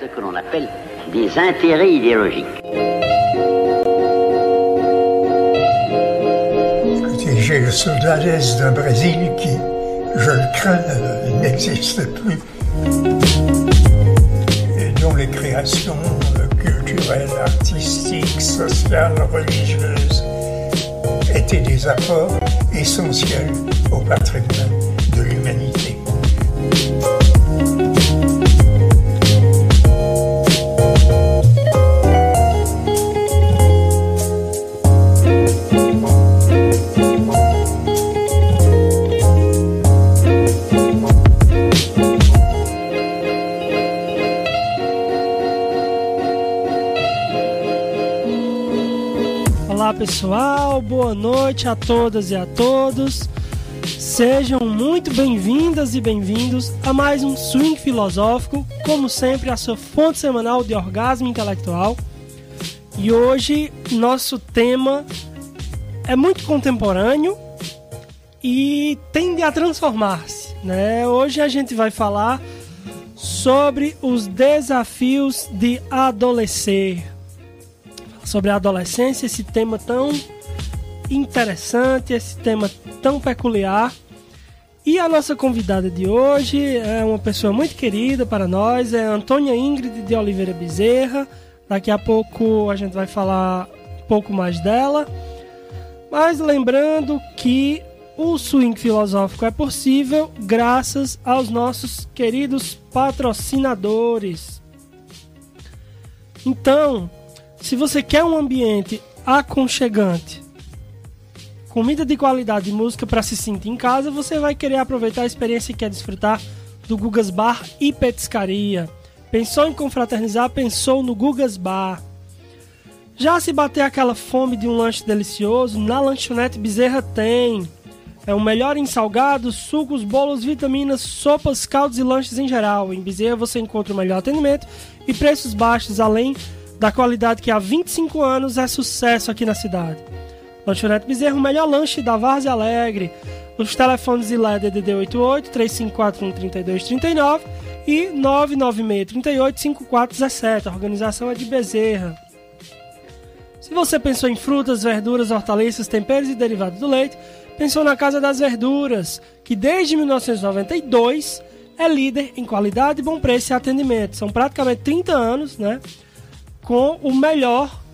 Ce que l'on appelle des intérêts idéologiques. J'ai le soldadès d'un Brésil qui, je le crains, n'existe plus. Et dont les créations culturelles, artistiques, sociales, religieuses étaient des apports essentiels au patrimoine noite a todas e a todos. Sejam muito bem-vindas e bem-vindos a mais um Swing Filosófico, como sempre, a sua fonte semanal de orgasmo intelectual. E hoje nosso tema é muito contemporâneo e tende a transformar-se. Né? Hoje a gente vai falar sobre os desafios de adolescer sobre a adolescência, esse tema tão interessante, esse tema tão peculiar. E a nossa convidada de hoje é uma pessoa muito querida para nós, é Antônia Ingrid de Oliveira Bezerra. Daqui a pouco a gente vai falar um pouco mais dela. Mas lembrando que o swing filosófico é possível graças aos nossos queridos patrocinadores. Então, se você quer um ambiente aconchegante, comida de qualidade e música para se sentir em casa, você vai querer aproveitar a experiência e quer desfrutar do Gugas Bar e Petiscaria. Pensou em confraternizar? Pensou no Gugas Bar. Já se bater aquela fome de um lanche delicioso, na lanchonete Bezerra tem. É o melhor em salgados, sucos, bolos, vitaminas, sopas, caldos e lanches em geral. Em Bezerra você encontra o melhor atendimento e preços baixos, além da qualidade que há 25 anos é sucesso aqui na cidade. Lanchonete Bezerra, o melhor lanche da Várzea Alegre. Os telefones de LED DDD 88 3541 3239 e 996 38 5417. A organização é de Bezerra. Se você pensou em frutas, verduras, hortaliças, temperos e derivados do leite, pensou na Casa das Verduras, que desde 1992 é líder em qualidade, bom preço e atendimento. São praticamente 30 anos, né? com o melhor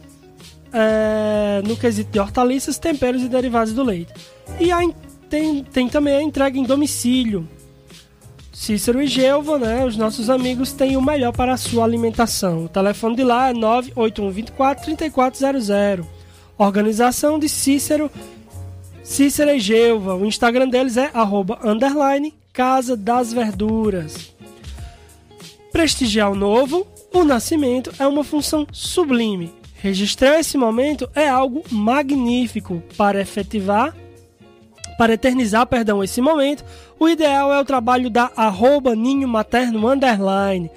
é, no quesito de hortaliças, temperos e derivados do leite. E a, tem, tem também a entrega em domicílio. Cícero e Gelva, né, os nossos amigos, têm o melhor para a sua alimentação. O telefone de lá é 98124 3400. Organização de Cícero, Cícero e Gelva. O Instagram deles é arroba, underline, Casa das Verduras. Prestigiar o novo, o nascimento é uma função sublime. Registrar esse momento é algo magnífico para efetivar, para eternizar, perdão, esse momento. O ideal é o trabalho da arroba ninho materno underline,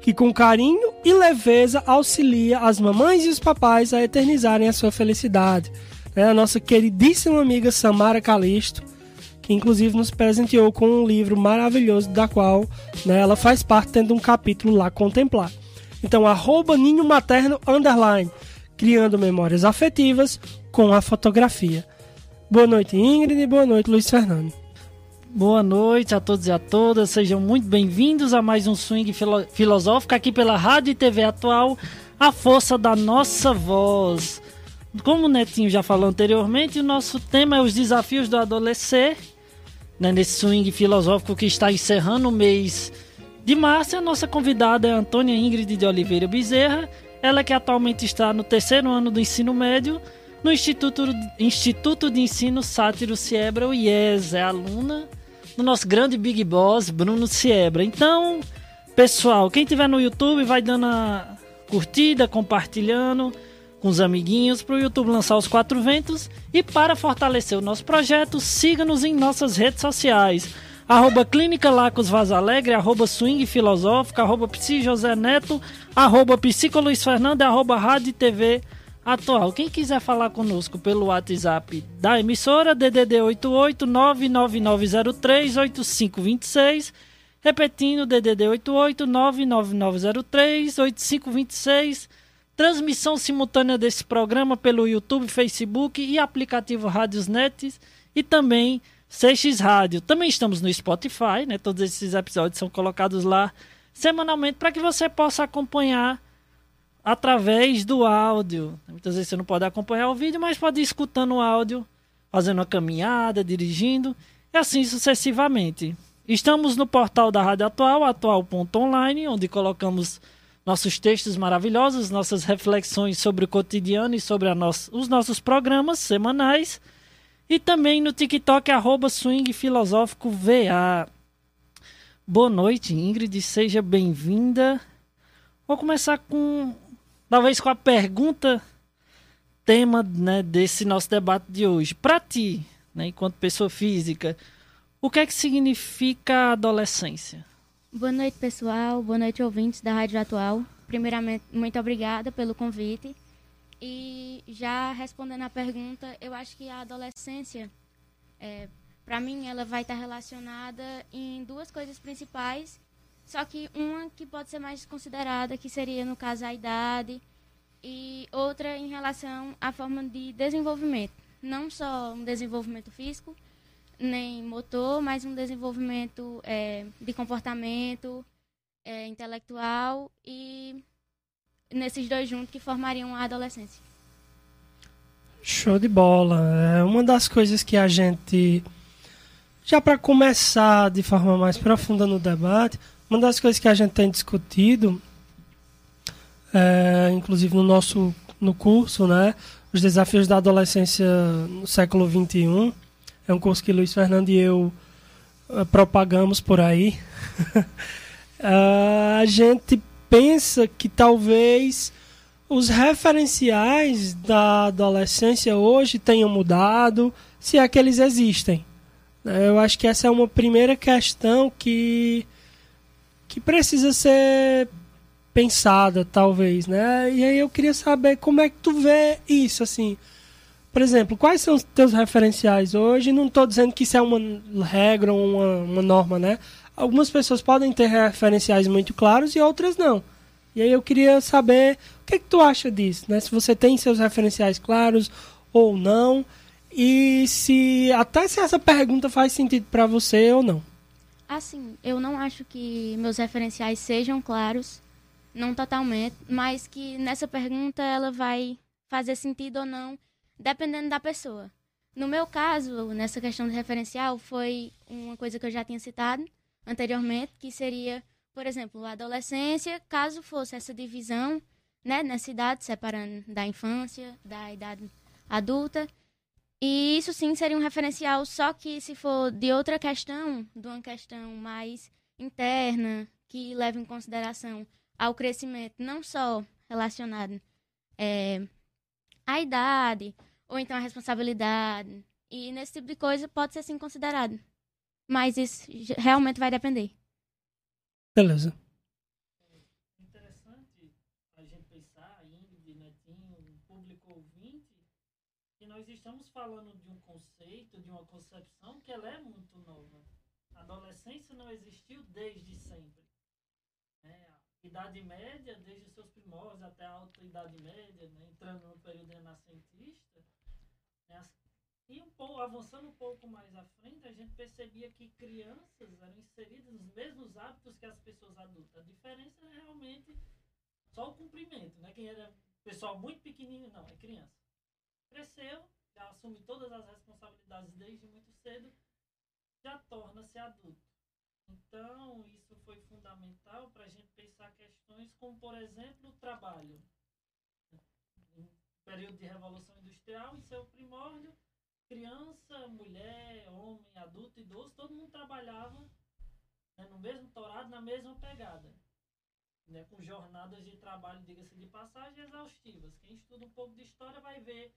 que com carinho e leveza auxilia as mamães e os papais a eternizarem a sua felicidade. É a nossa queridíssima amiga Samara Calisto, que inclusive nos presenteou com um livro maravilhoso da qual né, ela faz parte, tendo um capítulo lá contemplar. Então, arroba ninho materno underline, criando memórias afetivas com a fotografia. Boa noite, Ingrid, e boa noite, Luiz Fernando. Boa noite a todos e a todas, sejam muito bem-vindos a mais um Swing filo Filosófico aqui pela Rádio e TV Atual, a força da nossa voz. Como o Netinho já falou anteriormente, o nosso tema é os desafios do adolescer, né, nesse swing filosófico que está encerrando o mês de Márcia, nossa convidada é Antônia Ingrid de Oliveira Bezerra, ela que atualmente está no terceiro ano do ensino médio no Instituto, Instituto de Ensino Sátiro Siebra, o IES, é aluna do nosso grande Big Boss, Bruno Siebra. Então, pessoal, quem tiver no YouTube vai dando a curtida, compartilhando com os amiguinhos para o YouTube lançar os quatro ventos. E para fortalecer o nosso projeto, siga-nos em nossas redes sociais arroba Clínica Lacos Vaz Alegre, arroba Swing Filosófica, arroba Psi José Neto, arroba Psico Luiz Fernando, arroba Rádio TV Atual. Quem quiser falar conosco pelo WhatsApp da emissora, DDD 88 99903 8526 Repetindo, DDD 88 99903 8526. Transmissão simultânea desse programa pelo YouTube, Facebook e aplicativo Rádiosnet e também CX Rádio. Também estamos no Spotify, né? Todos esses episódios são colocados lá semanalmente para que você possa acompanhar através do áudio. Muitas vezes você não pode acompanhar o vídeo, mas pode ir escutando o áudio, fazendo uma caminhada, dirigindo e assim sucessivamente. Estamos no portal da Rádio Atual, atual.online, onde colocamos nossos textos maravilhosos, nossas reflexões sobre o cotidiano e sobre os nossos programas semanais. E também no TikTok, arroba Swing Filosófico VA. Boa noite, Ingrid, seja bem-vinda. Vou começar com, talvez com a pergunta, tema né, desse nosso debate de hoje. Para ti, né, enquanto pessoa física, o que é que significa adolescência? Boa noite, pessoal. Boa noite, ouvintes da Rádio Atual. Primeiramente, muito obrigada pelo convite. E já respondendo à pergunta, eu acho que a adolescência, é, para mim, ela vai estar relacionada em duas coisas principais. Só que uma que pode ser mais considerada, que seria, no caso, a idade, e outra em relação à forma de desenvolvimento. Não só um desenvolvimento físico, nem motor, mas um desenvolvimento é, de comportamento é, intelectual e nesses dois juntos que formariam a adolescência. Show de bola. É uma das coisas que a gente, já para começar de forma mais profunda no debate, uma das coisas que a gente tem discutido, é, inclusive no nosso no curso, né, os desafios da adolescência no século 21, é um curso que Luiz Fernando e eu uh, propagamos por aí. uh, a gente pensa que talvez os referenciais da adolescência hoje tenham mudado, se é que eles existem. Né? Eu acho que essa é uma primeira questão que, que precisa ser pensada, talvez, né? E aí eu queria saber como é que tu vê isso, assim. Por exemplo, quais são os teus referenciais hoje? Não estou dizendo que isso é uma regra ou uma, uma norma, né? Algumas pessoas podem ter referenciais muito claros e outras não. E aí eu queria saber o que, que tu acha disso, né? Se você tem seus referenciais claros ou não. E se até se essa pergunta faz sentido para você ou não. Assim, eu não acho que meus referenciais sejam claros, não totalmente, mas que nessa pergunta ela vai fazer sentido ou não dependendo da pessoa. No meu caso, nessa questão de referencial, foi uma coisa que eu já tinha citado anteriormente, que seria, por exemplo, a adolescência, caso fosse essa divisão, né, nessa idade, separando da infância, da idade adulta. E isso sim seria um referencial, só que se for de outra questão, de uma questão mais interna, que leva em consideração ao crescimento, não só relacionado é, à idade, ou então a responsabilidade. E nesse tipo de coisa pode ser sim considerado. Mas isso realmente vai depender. Beleza. Interessante a gente pensar, Ingrid, Netinho, um público ouvinte, que nós estamos falando de um conceito, de uma concepção que ela é muito nova. A adolescência não existiu desde sempre. Né? A idade média, desde os seus primórdios até a alta idade média, né? entrando no período renascentista, né? E um pouco, avançando um pouco mais à frente, a gente percebia que crianças eram inseridas nos mesmos hábitos que as pessoas adultas. A diferença é realmente só o cumprimento, né? Quem era pessoal muito pequenininho, não, é criança. Cresceu, já assume todas as responsabilidades desde muito cedo, já torna-se adulto. Então, isso foi fundamental para a gente pensar questões como, por exemplo, o trabalho período de Revolução Industrial, em seu primórdio, criança, mulher, homem, adulto, idoso, todo mundo trabalhava né, no mesmo torado, na mesma pegada. Né, com jornadas de trabalho, diga-se de passagem, exaustivas. Quem estuda um pouco de história vai ver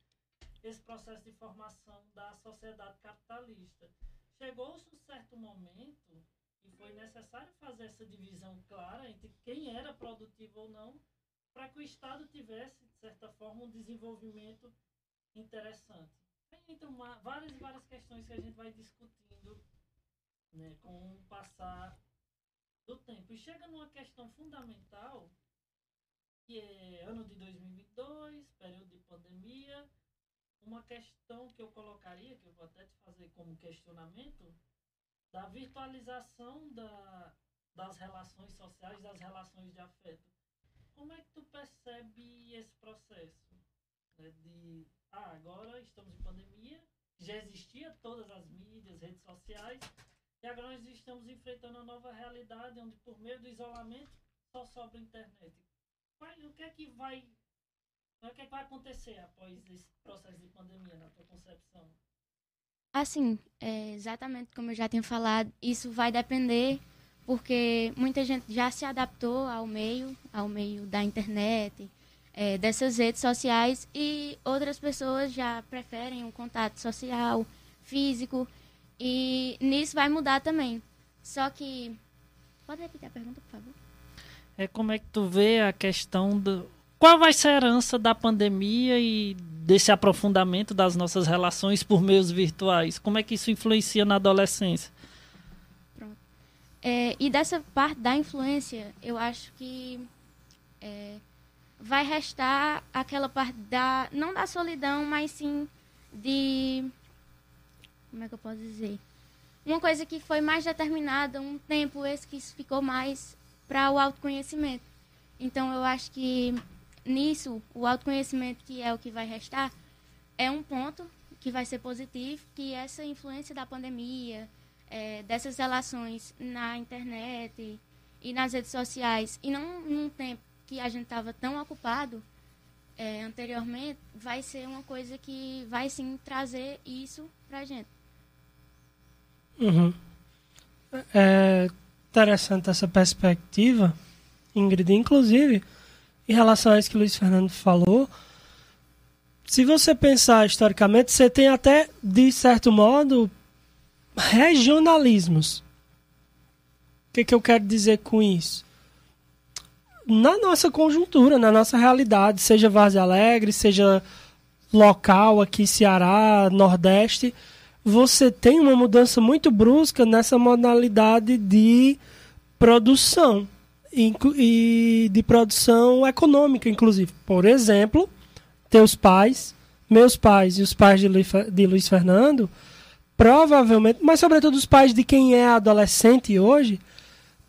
esse processo de formação da sociedade capitalista. Chegou-se um certo momento e foi necessário fazer essa divisão clara entre quem era produtivo ou não, para que o Estado tivesse, de certa forma, um desenvolvimento interessante. Então, uma, várias várias questões que a gente vai discutindo né, com o passar do tempo. E chega numa questão fundamental, que é ano de 2022, período de pandemia, uma questão que eu colocaria, que eu vou até te fazer como questionamento, da virtualização da, das relações sociais, das relações de afeto. Como é que tu percebe esse processo? Né, de, ah, agora estamos em pandemia, já existia todas as mídias, redes sociais, e agora nós estamos enfrentando uma nova realidade onde por meio do isolamento só sobra internet. O que é que vai o que, é que vai acontecer após esse processo de pandemia na tua concepção? Assim, é exatamente como eu já tinha falado, isso vai depender porque muita gente já se adaptou ao meio, ao meio da internet, é, dessas redes sociais e outras pessoas já preferem um contato social, físico e nisso vai mudar também. Só que pode repetir a pergunta, por favor? É como é que tu vê a questão do qual vai ser a herança da pandemia e desse aprofundamento das nossas relações por meios virtuais? Como é que isso influencia na adolescência? Pronto. É, e dessa parte da influência, eu acho que é, vai restar aquela parte da não da solidão, mas sim de como é que eu posso dizer? Uma coisa que foi mais determinada, um tempo esse que ficou mais para o autoconhecimento. Então eu acho que nisso, o autoconhecimento, que é o que vai restar, é um ponto que vai ser positivo, que essa influência da pandemia, é, dessas relações na internet e nas redes sociais, e não num tempo que a gente estava tão ocupado é, anteriormente, vai ser uma coisa que vai sim trazer isso para a gente. Uhum. É interessante essa perspectiva, Ingrid. Inclusive, em relação a isso que o Luiz Fernando falou, se você pensar historicamente, você tem até, de certo modo, regionalismos. O que, que eu quero dizer com isso? Na nossa conjuntura, na nossa realidade, seja Várzea Alegre, seja local aqui, Ceará, Nordeste, você tem uma mudança muito brusca nessa modalidade de produção e de produção econômica, inclusive. Por exemplo, teus pais, meus pais e os pais de Luiz, de Luiz Fernando, provavelmente, mas sobretudo os pais de quem é adolescente hoje,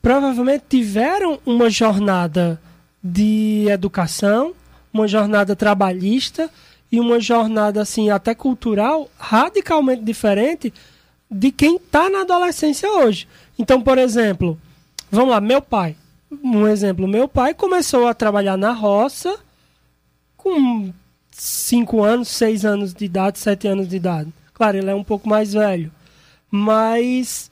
provavelmente tiveram uma jornada de educação, uma jornada trabalhista e uma jornada assim até cultural radicalmente diferente de quem está na adolescência hoje. Então, por exemplo, vamos lá, meu pai um exemplo, meu pai começou a trabalhar na roça com 5 anos, 6 anos de idade, 7 anos de idade. Claro, ele é um pouco mais velho. Mas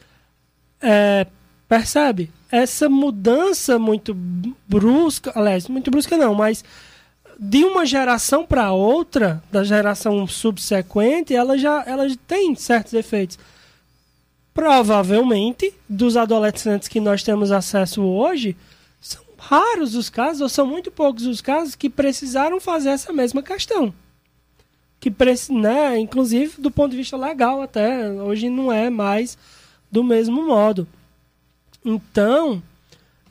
é, percebe? Essa mudança muito brusca, aliás, muito brusca não, mas de uma geração para outra, da geração subsequente, ela já ela tem certos efeitos. Provavelmente, dos adolescentes que nós temos acesso hoje, são raros os casos, ou são muito poucos os casos, que precisaram fazer essa mesma questão. Que, né, inclusive, do ponto de vista legal, até hoje não é mais do mesmo modo. Então,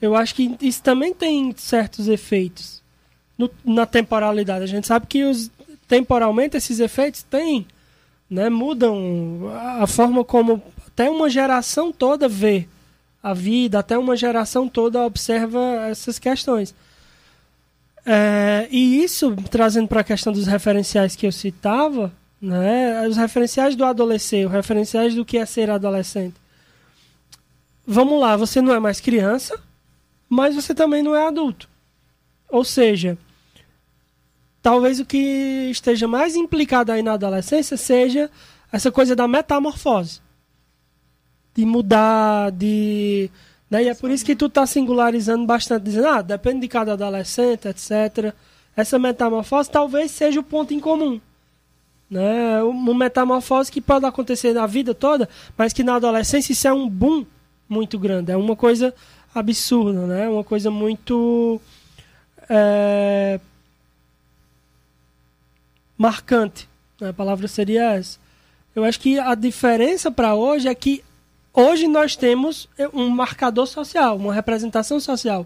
eu acho que isso também tem certos efeitos no, na temporalidade. A gente sabe que os, temporalmente esses efeitos têm, né, mudam a forma como até uma geração toda vê a vida, até uma geração toda observa essas questões. É, e isso, trazendo para a questão dos referenciais que eu citava, né, os referenciais do adolescente, os referenciais do que é ser adolescente. Vamos lá, você não é mais criança, mas você também não é adulto. Ou seja, talvez o que esteja mais implicado aí na adolescência seja essa coisa da metamorfose de mudar, de. Né? E é por isso que tu tá singularizando bastante, dizendo, ah, depende de cada adolescente, etc. Essa metamorfose talvez seja o ponto em comum. Né? Uma metamorfose que pode acontecer na vida toda, mas que na adolescência isso é um boom muito grande. É uma coisa absurda, né? Uma coisa muito. É, marcante. Né? A palavra seria essa. Eu acho que a diferença para hoje é que hoje nós temos um marcador social, uma representação social.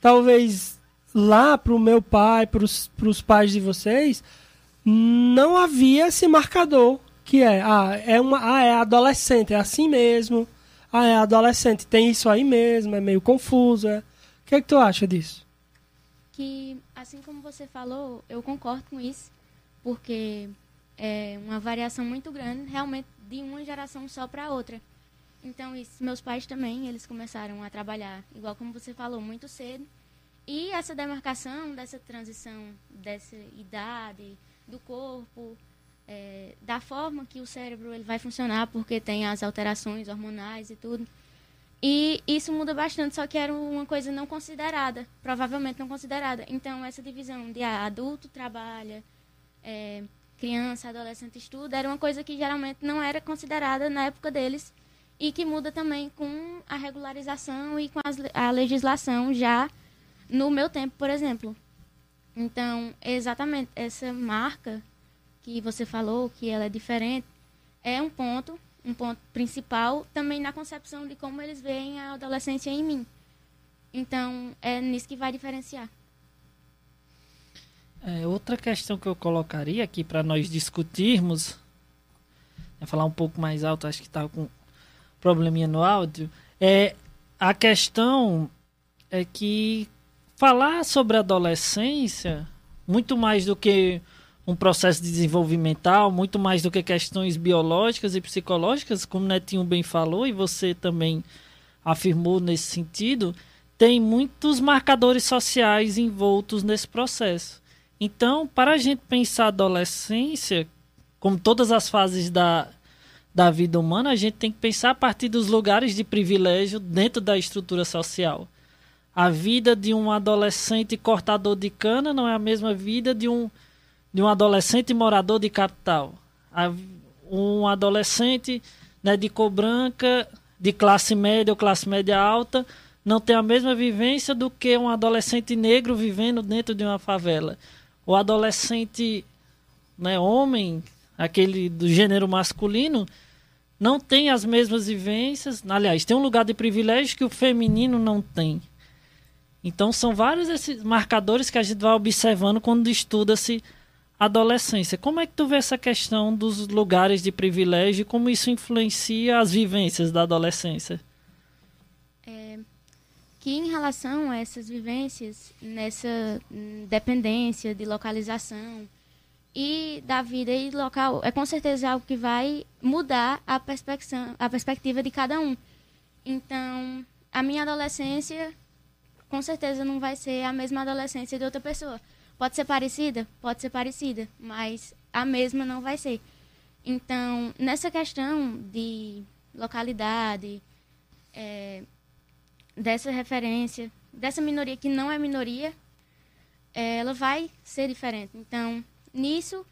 Talvez lá para o meu pai, para os pais de vocês, não havia esse marcador que é, ah, é uma, ah, é adolescente, é assim mesmo. Ah, é adolescente, tem isso aí mesmo, é meio confuso. É. O que é que tu acha disso? Que, assim como você falou, eu concordo com isso, porque é uma variação muito grande, realmente, de uma geração só para outra. Então, isso, meus pais também, eles começaram a trabalhar, igual como você falou, muito cedo. E essa demarcação dessa transição dessa idade, do corpo, é, da forma que o cérebro ele vai funcionar, porque tem as alterações hormonais e tudo. E isso muda bastante, só que era uma coisa não considerada, provavelmente não considerada. Então, essa divisão de ah, adulto trabalha, é, criança, adolescente estuda, era uma coisa que geralmente não era considerada na época deles e que muda também com a regularização e com as, a legislação já no meu tempo, por exemplo. Então, exatamente essa marca que você falou, que ela é diferente, é um ponto, um ponto principal também na concepção de como eles veem a adolescência em mim. Então, é nisso que vai diferenciar. É, outra questão que eu colocaria aqui para nós discutirmos, é falar um pouco mais alto, acho que estava com probleminha no áudio, é a questão é que falar sobre adolescência, muito mais do que um processo desenvolvimental, muito mais do que questões biológicas e psicológicas, como o Netinho bem falou, e você também afirmou nesse sentido, tem muitos marcadores sociais envoltos nesse processo. Então, para a gente pensar a adolescência, como todas as fases da, da vida humana, a gente tem que pensar a partir dos lugares de privilégio dentro da estrutura social. A vida de um adolescente cortador de cana não é a mesma vida de um, de um adolescente morador de capital. Um adolescente né, de cor branca, de classe média ou classe média alta, não tem a mesma vivência do que um adolescente negro vivendo dentro de uma favela. O adolescente né, homem, aquele do gênero masculino, não tem as mesmas vivências. Aliás, tem um lugar de privilégio que o feminino não tem. Então são vários esses marcadores que a gente vai observando quando estuda-se adolescência. Como é que tu vê essa questão dos lugares de privilégio e como isso influencia as vivências da adolescência? É, que em relação a essas vivências, nessa dependência de localização e da vida e local, é com certeza algo que vai mudar a a perspectiva de cada um. Então, a minha adolescência com certeza não vai ser a mesma adolescência de outra pessoa. Pode ser parecida? Pode ser parecida, mas a mesma não vai ser. Então, nessa questão de localidade, é, dessa referência, dessa minoria que não é minoria, é, ela vai ser diferente. Então, nisso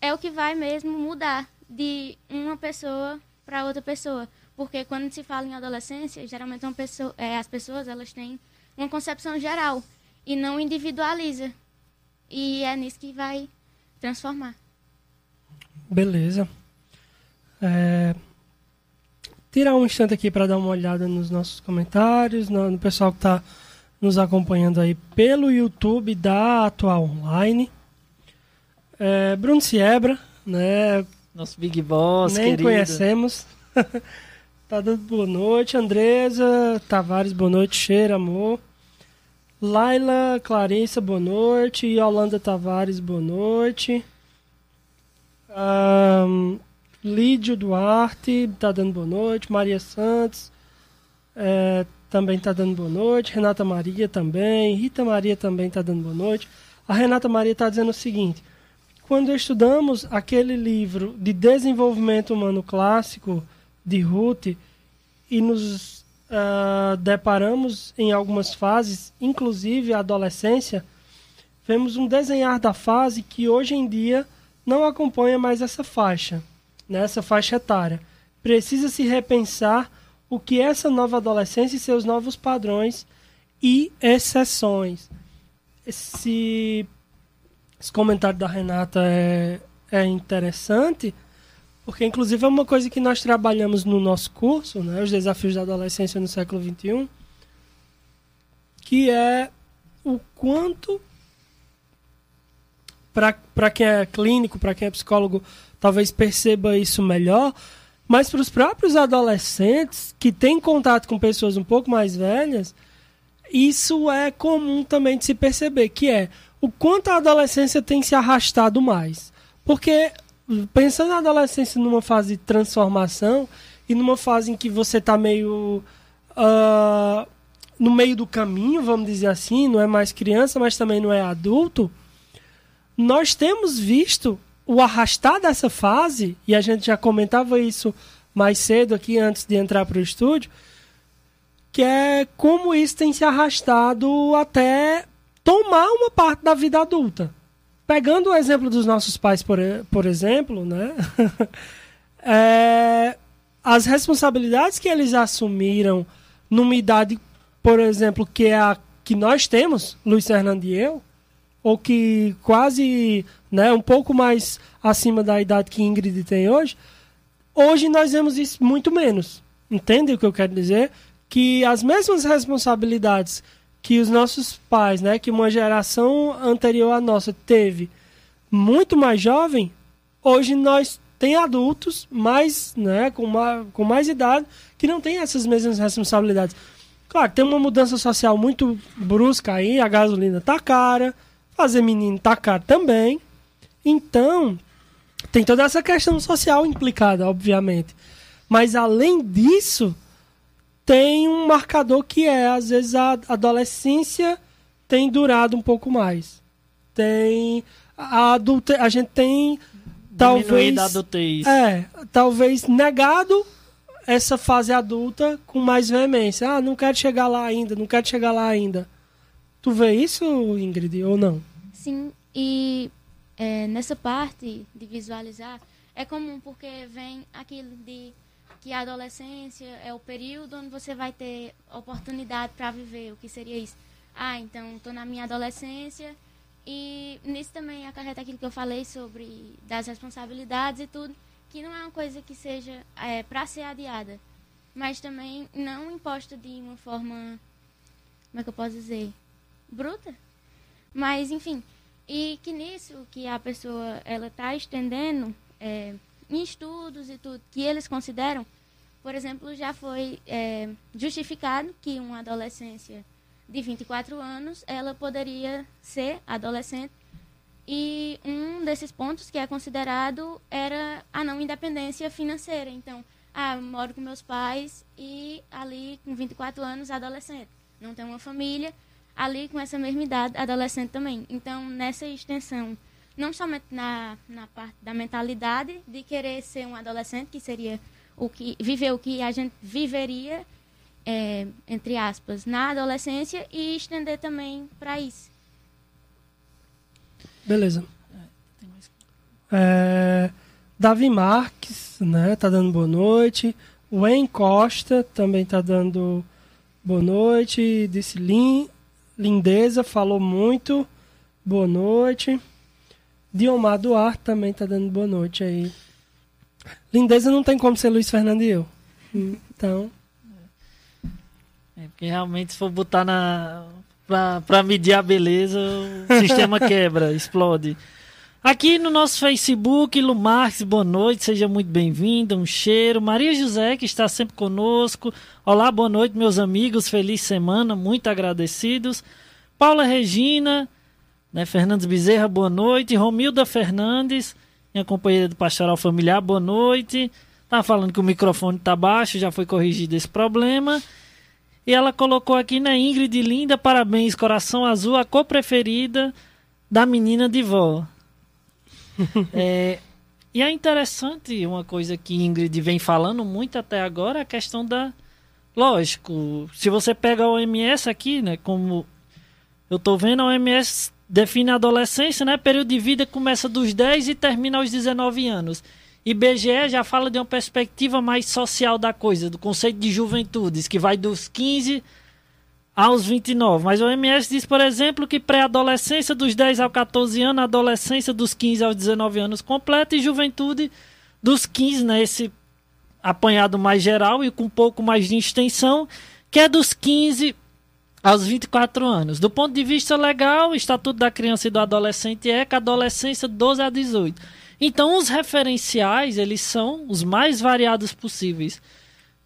é o que vai mesmo mudar de uma pessoa para outra pessoa. Porque quando se fala em adolescência, geralmente pessoa, é, as pessoas elas têm uma concepção geral e não individualiza. E é nisso que vai transformar. Beleza. É... Tirar um instante aqui para dar uma olhada nos nossos comentários, no, no pessoal que está nos acompanhando aí pelo YouTube da Atual Online. É, Bruno Siebra, né? Nosso Big Boss, Nem querido. conhecemos. tá dando boa noite. Andresa Tavares, boa noite. Cheira, amor. Laila Clarissa, boa noite. Yolanda Tavares, boa noite. Um, Lídio Duarte tá dando boa noite. Maria Santos é, também tá dando boa noite. Renata Maria também. Rita Maria também tá dando boa noite. A Renata Maria está dizendo o seguinte: quando estudamos aquele livro de desenvolvimento humano clássico de Ruth e nos uh, deparamos em algumas fases, inclusive a adolescência, vemos um desenhar da fase que hoje em dia não acompanha mais essa faixa, nessa né, faixa etária. Precisa se repensar o que essa nova adolescência e seus novos padrões e exceções. Esse, esse comentário da Renata é, é interessante Porque, inclusive, é uma coisa que nós trabalhamos no nosso curso, né? Os desafios da adolescência no século XXI, que é o quanto, para quem é clínico, para quem é psicólogo, talvez perceba isso melhor, mas para os próprios adolescentes que têm contato com pessoas um pouco mais velhas, isso é comum também de se perceber, que é o quanto a adolescência tem se arrastado mais. Porque pensando na adolescência numa fase de transformação e numa fase em que você está meio uh, no meio do caminho, vamos dizer assim, não é mais criança, mas também não é adulto, nós temos visto o arrastar dessa fase, e a gente já comentava isso mais cedo aqui antes de entrar para o estúdio, que é como isso tem se arrastado até tomar uma parte da vida adulta. Pegando o exemplo dos nossos pais, por, por exemplo, né? é, as responsabilidades que eles assumiram numa idade, por exemplo, que é a que nós temos, Luiz Fernando e eu, ou que quase, né, um pouco mais acima da idade que Ingrid tem hoje, hoje nós vemos isso muito menos. Entende o que eu quero dizer? Que as mesmas responsabilidades que os nossos pais, né, que uma geração anterior à nossa teve muito mais jovem, hoje nós tem adultos mais, né, com, mais, com mais idade que não tem essas mesmas responsabilidades. Claro, tem uma mudança social muito brusca aí, a gasolina tá cara, fazer menino tá caro também. Então, tem toda essa questão social implicada, obviamente. Mas além disso, tem um marcador que é, às vezes, a adolescência tem durado um pouco mais. Tem. A, adulte, a gente tem. Talvez. É, talvez negado essa fase adulta com mais veemência. Ah, não quero chegar lá ainda, não quero chegar lá ainda. Tu vê isso, Ingrid, ou não? Sim, e é, nessa parte de visualizar, é comum porque vem aquilo de que a adolescência é o período onde você vai ter oportunidade para viver. O que seria isso? Ah, então estou na minha adolescência e nisso também acarreta aquilo que eu falei sobre das responsabilidades e tudo, que não é uma coisa que seja é, para ser adiada, mas também não imposta de uma forma, como é que eu posso dizer, bruta. Mas enfim, e que nisso que a pessoa ela está estendendo é, em estudos e tudo que eles consideram por exemplo, já foi é, justificado que uma adolescência de 24 anos ela poderia ser adolescente e um desses pontos que é considerado era a não independência financeira. Então, ah, moro com meus pais e ali com 24 anos adolescente, não tenho uma família, ali com essa mesma idade adolescente também. Então, nessa extensão, não somente na, na parte da mentalidade de querer ser um adolescente, que seria o que viver o que a gente viveria é, entre aspas na adolescência e estender também para isso. Beleza. É, Davi Marques né tá dando boa noite. Wayne Costa também tá dando boa noite. Disse Lin, lindeza falou muito. Boa noite. Diomar Duarte também tá dando boa noite aí Lindeza não tem como ser Luiz Fernando e eu. Então. É, porque realmente se for botar na. Pra, pra medir a beleza, o sistema quebra, explode. Aqui no nosso Facebook, Lu Marques, boa noite, seja muito bem-vinda, um cheiro. Maria José, que está sempre conosco. Olá, boa noite, meus amigos, feliz semana, muito agradecidos. Paula Regina, né, Fernandes Bezerra, boa noite. Romilda Fernandes, minha companheira do Pastoral Familiar, boa noite. Tá falando que o microfone tá baixo, já foi corrigido esse problema. E ela colocou aqui na Ingrid linda, parabéns, coração azul, a cor preferida da menina de vó. é, e é interessante uma coisa que Ingrid vem falando muito até agora, a questão da. Lógico, se você pega a OMS aqui, né, como eu tô vendo, a OMS define a adolescência, né? Período de vida começa dos 10 e termina aos 19 anos. IBGE já fala de uma perspectiva mais social da coisa, do conceito de juventudes, que vai dos 15 aos 29. Mas o OMS diz, por exemplo, que pré-adolescência dos 10 aos 14 anos, adolescência dos 15 aos 19 anos completa e juventude dos 15, né, esse apanhado mais geral e com um pouco mais de extensão, que é dos 15 aos 24 anos. Do ponto de vista legal, o Estatuto da Criança e do Adolescente é que a adolescência 12 a 18. Então, os referenciais, eles são os mais variados possíveis.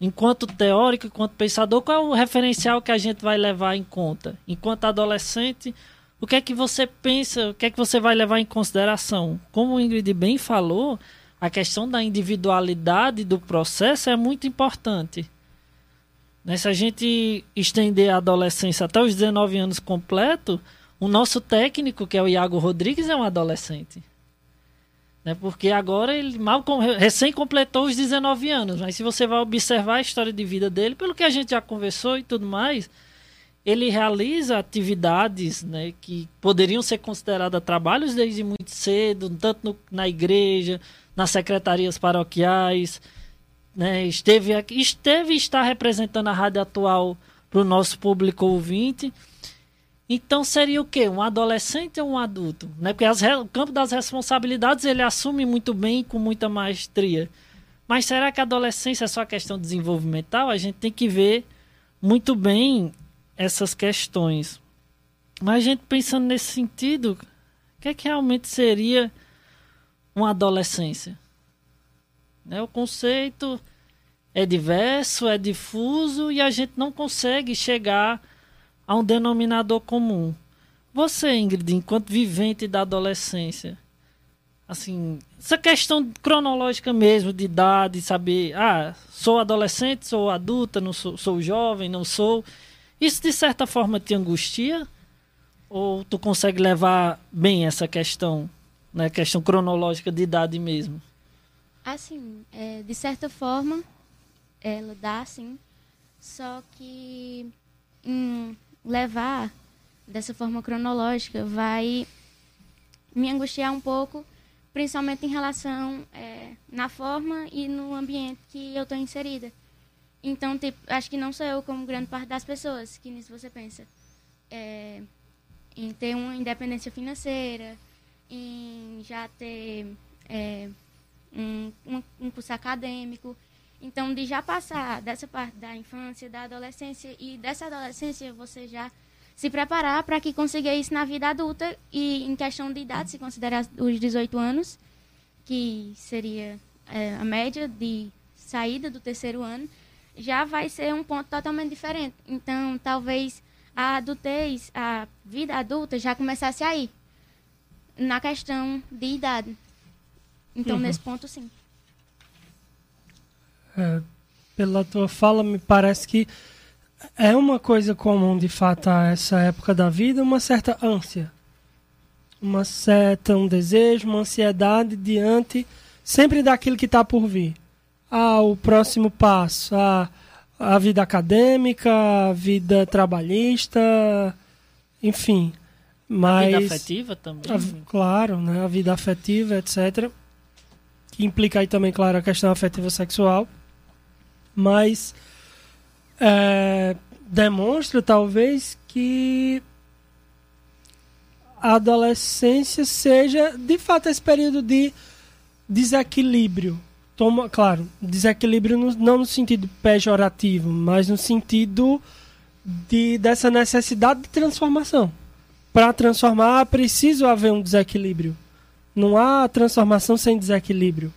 Enquanto teórico, enquanto pensador, qual é o referencial que a gente vai levar em conta? Enquanto adolescente, o que é que você pensa, o que é que você vai levar em consideração? Como o Ingrid bem falou, a questão da individualidade do processo é muito importante. Né? Se a gente estender a adolescência até os 19 anos completo, o nosso técnico, que é o Iago Rodrigues, é um adolescente. Né? Porque agora ele mal recém completou os 19 anos. Mas se você vai observar a história de vida dele, pelo que a gente já conversou e tudo mais, ele realiza atividades né, que poderiam ser consideradas trabalhos desde muito cedo, tanto no, na igreja, nas secretarias paroquiais né, esteve aqui, esteve está representando a rádio atual para o nosso público ouvinte. Então seria o quê? Um adolescente ou um adulto? Né? Porque as, o campo das responsabilidades ele assume muito bem com muita maestria. Mas será que a adolescência é só questão desenvolvimental? A gente tem que ver muito bem essas questões. Mas a gente pensando nesse sentido, o que, é que realmente seria uma adolescência? Né? O conceito é diverso, é difuso e a gente não consegue chegar a um denominador comum. Você, Ingrid, enquanto vivente da adolescência, assim, essa questão cronológica mesmo, de idade, saber, ah, sou adolescente, sou adulta, não sou, sou jovem, não sou. Isso de certa forma te angustia? Ou tu consegue levar bem essa questão, né, questão cronológica de idade mesmo? Assim, é, de certa forma, ela dá sim, só que levar dessa forma cronológica vai me angustiar um pouco, principalmente em relação é, na forma e no ambiente que eu estou inserida. Então, tipo, acho que não sou eu como grande parte das pessoas que nisso você pensa. É, em ter uma independência financeira, em já ter é, um, um, curso acadêmico. Então, de já passar dessa parte da infância, da adolescência e dessa adolescência, você já se preparar para que consiga isso na vida adulta e em questão de idade, se considerar os 18 anos, que seria é, a média de saída do terceiro ano, já vai ser um ponto totalmente diferente. Então, talvez a adultez, a vida adulta já começasse aí, na questão de idade. Então, uhum. nesse ponto, sim. É, pela tua fala, me parece que é uma coisa comum, de fato, a essa época da vida, uma certa ânsia. Uma certa, um desejo, uma ansiedade diante sempre daquilo que está por vir. Ah, o próximo passo, a, a vida acadêmica, a vida trabalhista, enfim. Mas, a vida afetiva também. A, claro, né, a vida afetiva, etc que implica aí também, claro, a questão afetiva sexual, mas é, demonstra talvez que a adolescência seja de fato esse período de desequilíbrio. Toma, claro, desequilíbrio no, não no sentido pejorativo, mas no sentido de, dessa necessidade de transformação. Para transformar, preciso haver um desequilíbrio. Não há transformação sem desequilíbrio.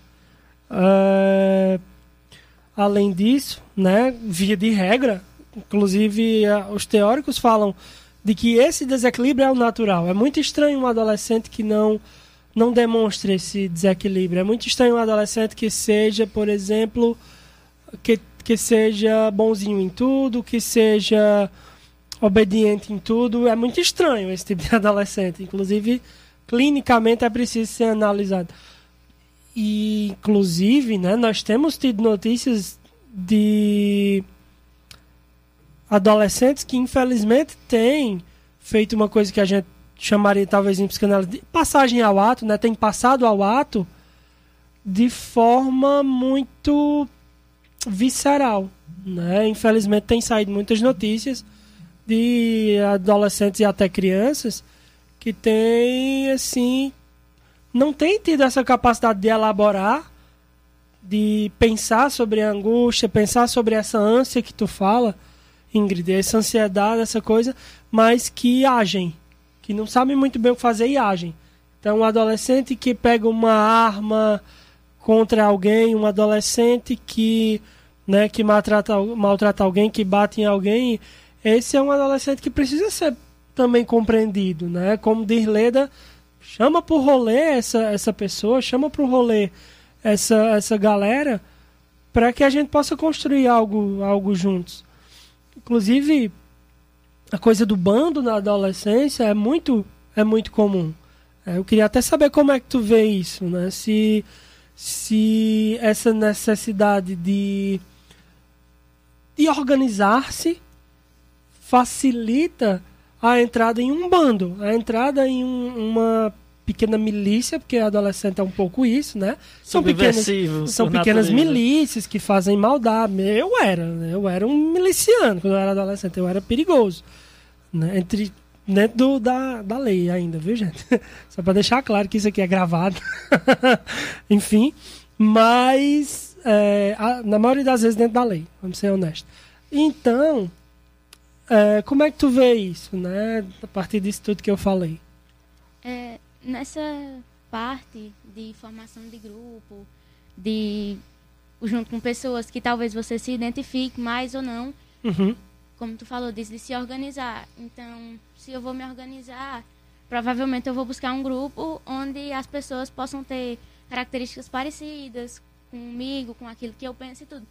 Uh, além disso, né, via de regra, inclusive uh, os teóricos falam de que esse desequilíbrio é o natural. É muito estranho um adolescente que não não demonstre esse desequilíbrio. É muito estranho um adolescente que seja, por exemplo, que, que seja bonzinho em tudo, que seja obediente em tudo. É muito estranho esse tipo de adolescente. Inclusive, clinicamente é preciso ser analisado. E, inclusive, né, nós temos tido notícias de adolescentes que, infelizmente, têm feito uma coisa que a gente chamaria, talvez, em psicanálise, de passagem ao ato, né, tem passado ao ato de forma muito visceral. Né? Infelizmente, tem saído muitas notícias de adolescentes e até crianças que tem, assim, não tem tido essa capacidade de elaborar de pensar sobre a angústia, pensar sobre essa ânsia que tu fala, Ingrid, essa ansiedade, essa coisa, mas que agem, que não sabem muito bem o que fazer e agem. Então, um adolescente que pega uma arma contra alguém, um adolescente que, né, que maltrata, maltrata alguém, que bate em alguém, esse é um adolescente que precisa ser também compreendido, né? Como diz Leda, chama pro rolê essa, essa pessoa, chama pro rolê essa, essa galera para que a gente possa construir algo, algo juntos. Inclusive, a coisa do bando na adolescência é muito, é muito comum. É, eu queria até saber como é que tu vê isso, né? Se, se essa necessidade de, de organizar-se facilita a entrada em um bando, a entrada em um, uma pequena milícia, porque adolescente é um pouco isso, né? São pequenas, são pequenas milícias que fazem maldade. Eu era, né? Eu era um miliciano quando eu era adolescente, eu era perigoso. Né? Entre dentro do, da, da lei ainda, viu, gente? Só para deixar claro que isso aqui é gravado. Enfim, mas é, a, na maioria das vezes dentro da lei, vamos ser honestos. Então, é, como é que tu vê isso, né? A partir disso tudo que eu falei. É, nessa parte de formação de grupo, de junto com pessoas que talvez você se identifique mais ou não, uhum. como tu falou, de, de se organizar. Então, se eu vou me organizar, provavelmente eu vou buscar um grupo onde as pessoas possam ter características parecidas comigo, com aquilo que eu penso e tudo.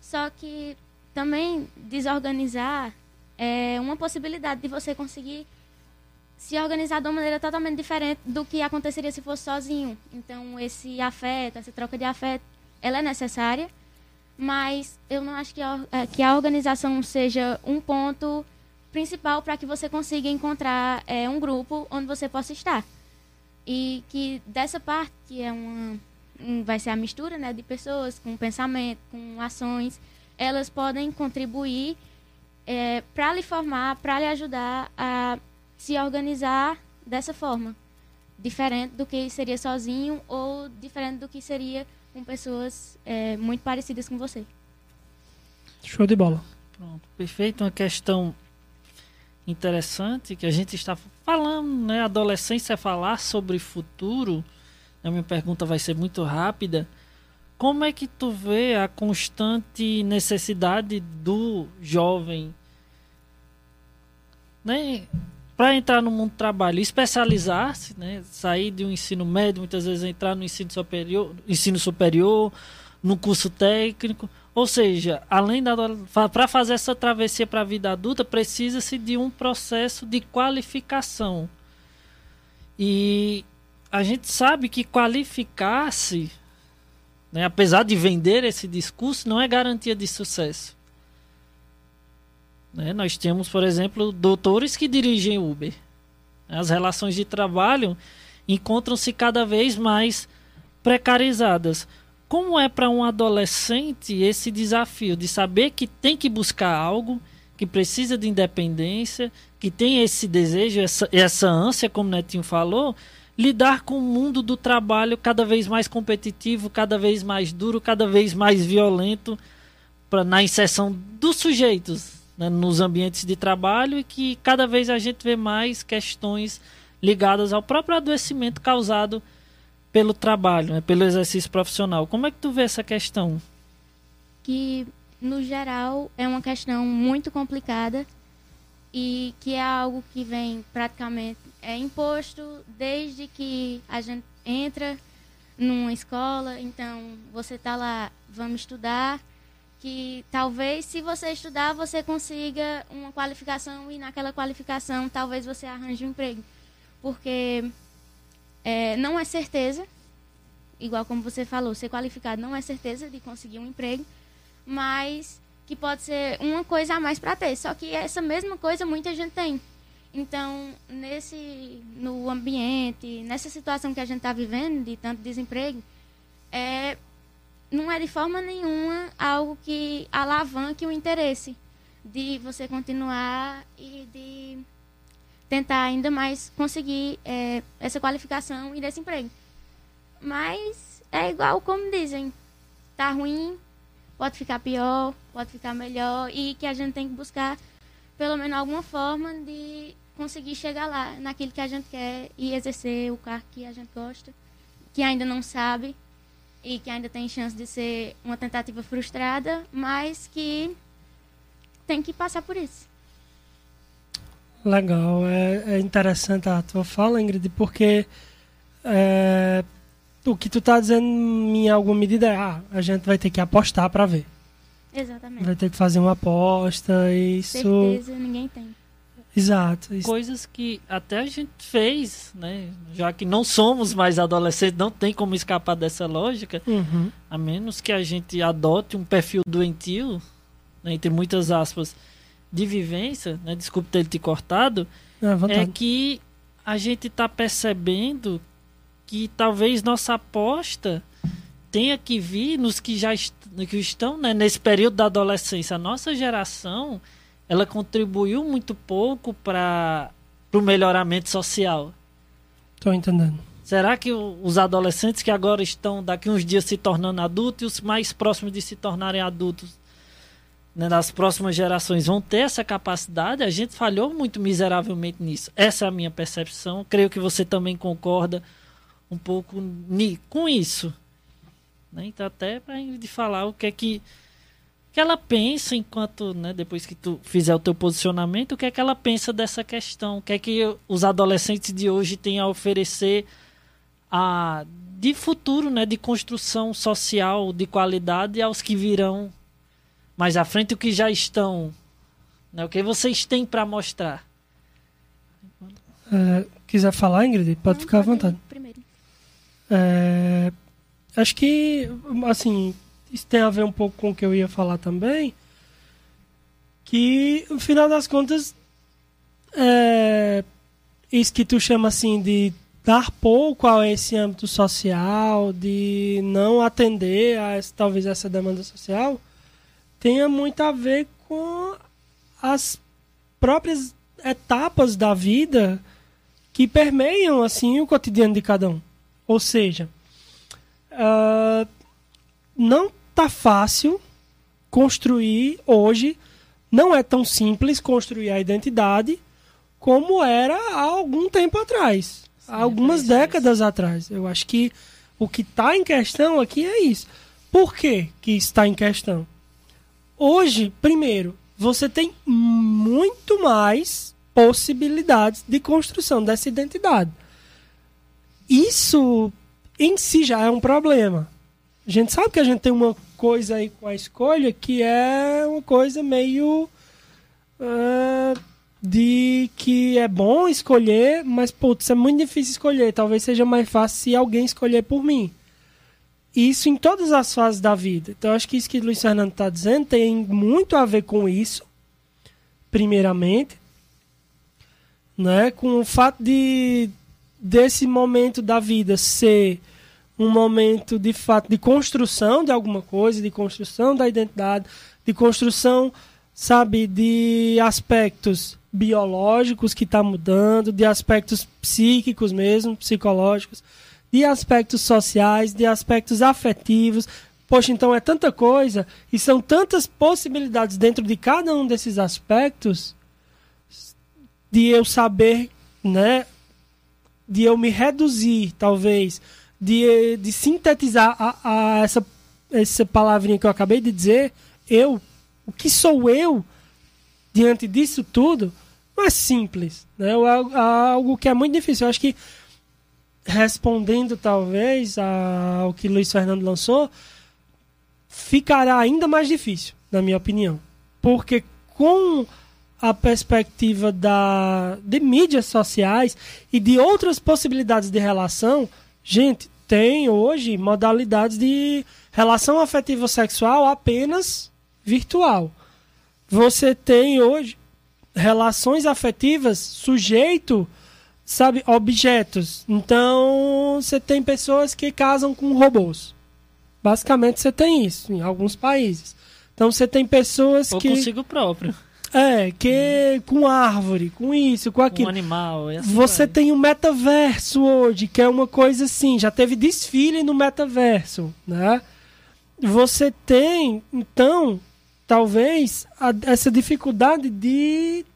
Só que também desorganizar é uma possibilidade de você conseguir se organizar de uma maneira totalmente diferente do que aconteceria se fosse sozinho. Então, esse afeto, essa troca de afeto, ela é necessária, mas eu não acho que a, é, que a organização seja um ponto principal para que você consiga encontrar é, um grupo onde você possa estar. E que dessa parte, que é uma, um, vai ser a mistura né, de pessoas com pensamento, com ações, elas podem contribuir é, para lhe formar, para lhe ajudar a se organizar dessa forma. Diferente do que seria sozinho ou diferente do que seria com pessoas é, muito parecidas com você. Show de bola. Pronto, perfeito. Uma questão interessante que a gente está falando, né? Adolescência é falar sobre futuro. A minha pergunta vai ser muito rápida. Como é que tu vê a constante necessidade do jovem né, para entrar no mundo do trabalho, especializar-se, né, sair de um ensino médio, muitas vezes entrar no ensino superior, ensino superior, no curso técnico, ou seja, além da para fazer essa travessia para a vida adulta, precisa-se de um processo de qualificação. E a gente sabe que qualificar-se, né, apesar de vender esse discurso, não é garantia de sucesso. Né? Nós temos, por exemplo, doutores que dirigem Uber. As relações de trabalho encontram-se cada vez mais precarizadas. Como é para um adolescente esse desafio de saber que tem que buscar algo, que precisa de independência, que tem esse desejo, essa, essa ânsia, como o Netinho falou, lidar com o mundo do trabalho cada vez mais competitivo, cada vez mais duro, cada vez mais violento pra, na inserção dos sujeitos, né, nos ambientes de trabalho e que cada vez a gente vê mais questões ligadas ao próprio adoecimento causado pelo trabalho, né, pelo exercício profissional. Como é que tu vê essa questão? Que, no geral, é uma questão muito complicada e que é algo que vem praticamente é imposto desde que a gente entra numa escola. Então, você está lá, vamos estudar, que talvez se você estudar você consiga uma qualificação e naquela qualificação talvez você arranje um emprego. Porque é, não é certeza igual como você falou ser qualificado não é certeza de conseguir um emprego mas que pode ser uma coisa a mais para ter. Só que essa mesma coisa muita gente tem então nesse no ambiente nessa situação que a gente está vivendo de tanto desemprego é não é de forma nenhuma algo que alavanque o interesse de você continuar e de tentar ainda mais conseguir é, essa qualificação e desse emprego. Mas é igual como dizem, tá ruim, pode ficar pior, pode ficar melhor e que a gente tem que buscar pelo menos alguma forma de conseguir chegar lá naquilo que a gente quer e exercer o cargo que a gente gosta, que ainda não sabe e que ainda tem chance de ser uma tentativa frustrada, mas que tem que passar por isso. Legal, é, é interessante a tua fala, Ingrid, porque é, o que tu tá dizendo em alguma medida é, ah, a gente vai ter que apostar para ver. Exatamente. Vai ter que fazer uma aposta, isso... Certeza ninguém tem. Exato. Coisas que até a gente fez, né? Já que não somos mais adolescentes, não tem como escapar dessa lógica, Uhum. a menos que a gente adote um perfil doentio, né, entre muitas aspas, de vivência, né? Desculpe ter te cortado, É, é que a gente está percebendo que talvez nossa aposta tenha que vir nos que já est que estão né, nesse período da adolescência. A nossa geração ela contribuiu muito pouco para o melhoramento social. Tô entendendo. Será que os adolescentes que agora estão daqui uns dias se tornando adultos e os mais próximos de se tornarem adultos né, nas próximas gerações vão ter essa capacidade? A gente falhou muito miseravelmente nisso. Essa é a minha percepção. Creio que você também concorda um pouco com isso. Né? Então, até para de falar o que é que, que ela pensa enquanto, né, depois que tu fizer o teu posicionamento, o que é que ela pensa dessa questão, o que é que os adolescentes de hoje têm a oferecer a, de futuro, né, de construção social de qualidade aos que virão mais à frente, o que já estão, né, o que vocês têm para mostrar. É, quiser falar, Ingrid, pode Não, ficar à vontade. Primeiro. É, acho que, assim, isso tem a ver um pouco com o que eu ia falar também. Que, no final das contas, é, isso que tu chama assim de dar pouco a esse âmbito social, de não atender a talvez essa demanda social, tenha muito a ver com as próprias etapas da vida que permeiam assim o cotidiano de cada um. Ou seja, ah, não tá fácil construir hoje, não é tão simples construir a identidade como era há algum tempo atrás, há algumas referências. décadas atrás. Eu acho que o que está em questão aqui é isso. Por que, que está em questão? Hoje, primeiro, você tem muito mais possibilidades de construção dessa identidade. Isso em si já é um problema. A gente sabe que a gente tem uma coisa aí com a escolha que é uma coisa meio ah, de que é bom escolher, mas putz, é muito difícil escolher. Talvez seja mais fácil se alguém escolher por mim. Isso em todas as fases da vida. Então acho que isso que o Luiz Fernando está dizendo tem muito a ver com isso, primeiramente, né? Com o fato de desse momento da vida ser um momento de fato de construção de alguma coisa, de construção da identidade, de construção, sabe, de aspectos biológicos que está mudando, de aspectos psíquicos mesmo, psicológicos, de aspectos sociais, de aspectos afetivos. Poxa, então é tanta coisa e são tantas possibilidades dentro de cada um desses aspectos de eu saber, né, de eu me reduzir, talvez, de, de sintetizar a, a essa, essa palavrinha que eu acabei de dizer, eu, o que sou eu diante disso tudo, não é simples, né? É algo- algo que é muito difícil. Eu acho que respondendo talvez ao que Luiz Fernando lançou, ficará ainda mais difícil, na minha opinião. Porque com a perspectiva da, de mídias sociais e de outras possibilidades de relação, gente, tem hoje modalidades de relação afetiva sexual apenas virtual. Você tem hoje relações afetivas sujeito, sabe, objetos. Então, você tem pessoas que casam com robôs. Basicamente, você tem isso em alguns países. Então, você tem pessoas Ou que consigo próprio. É, que com árvore, com isso, com Um aquilo. animal. e assim Você vai. tem o metaverso hoje, que é uma coisa assim, já teve desfile no metaverso, né? você tem, então, talvez, a- essa dificuldade de,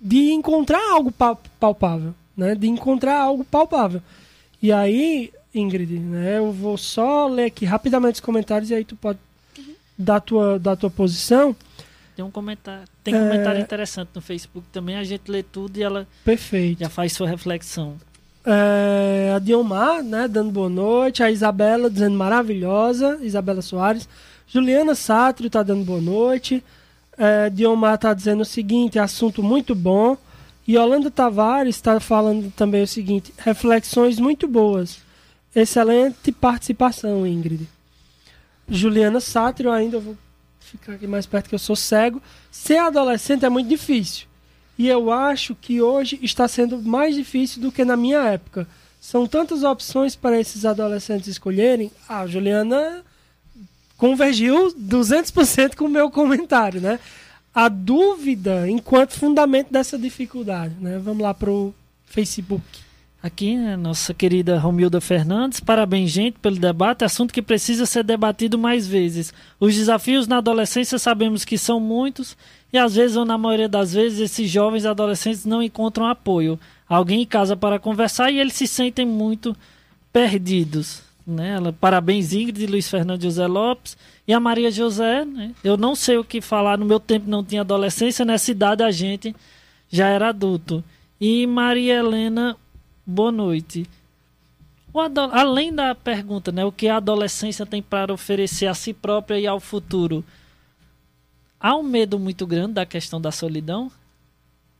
de encontrar algo pal- palpável, né? De encontrar algo palpável. E aí, Ingrid, né? Eu vou só ler aqui rapidamente os comentários e aí tu pode dar tua, dar tua posição. Tem um comentário, tem É. comentário interessante no Facebook também, a gente lê tudo e ela Perfeito. já faz sua reflexão. É, a Diomar, né, dando boa noite. A Isabela dizendo maravilhosa. Isabela Soares. Juliana Satrio tá dando boa noite. É, Diomar tá dizendo o seguinte: assunto muito bom. E Yolanda Tavares está falando também o seguinte: reflexões muito boas. Excelente participação, Ingrid. Juliana Satrio, ainda vou ficar aqui mais perto que eu sou cego. Ser adolescente é muito difícil. E eu acho que hoje está sendo mais difícil do que na minha época. São tantas opções para esses adolescentes escolherem. A Juliana convergiu 200% com o meu comentário, né? A dúvida enquanto fundamento dessa dificuldade, né? Vamos lá pro Facebook. Aqui, né, nossa querida Romilda Fernandes, parabéns, gente, pelo debate, assunto que precisa ser debatido mais vezes. Os desafios na adolescência sabemos que são muitos e às vezes, ou na maioria das vezes, esses jovens adolescentes não encontram apoio. Alguém em casa para conversar e eles se sentem muito perdidos. Né? Parabéns, Ingrid, Luiz Fernando José Lopes e a Maria José. Né? Eu não sei o que falar, no meu tempo não tinha adolescência, nessa idade a gente já era adulto. E Maria Helena Boa noite. Além da pergunta, né, o que a adolescência tem para oferecer a si própria e ao futuro, há um medo muito grande da questão da solidão?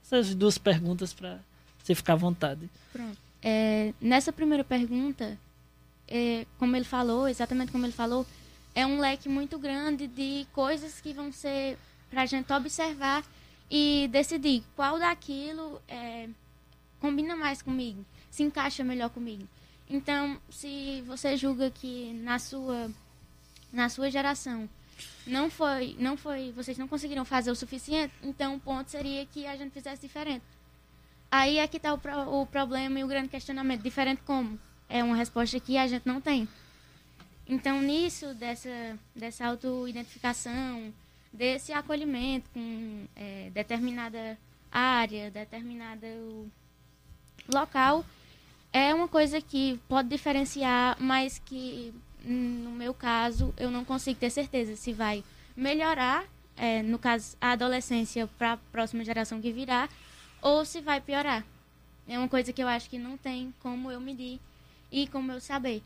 Essas duas perguntas para você ficar à vontade. É, nessa primeira pergunta, é, como ele falou, exatamente como ele falou, é um leque muito grande de coisas que vão ser para a gente observar e decidir qual daquilo é, combina mais comigo, se encaixa melhor comigo. Então, se você julga que na sua na sua geração não foi não foi vocês não conseguiram fazer o suficiente, então o ponto seria que a gente fizesse diferente. Aí é que está o, pro- o problema e o grande questionamento. Diferente como? É uma resposta que a gente não tem. Então, nisso, dessa, dessa auto-identificação, desse acolhimento com é, determinada área, determinado local, é uma coisa que pode diferenciar, mas que, hum, no meu caso, eu não consigo ter certeza se vai melhorar, é, no caso, a adolescência para a próxima geração que virá, ou se vai piorar. É uma coisa que eu acho que não tem como eu medir e como eu saber.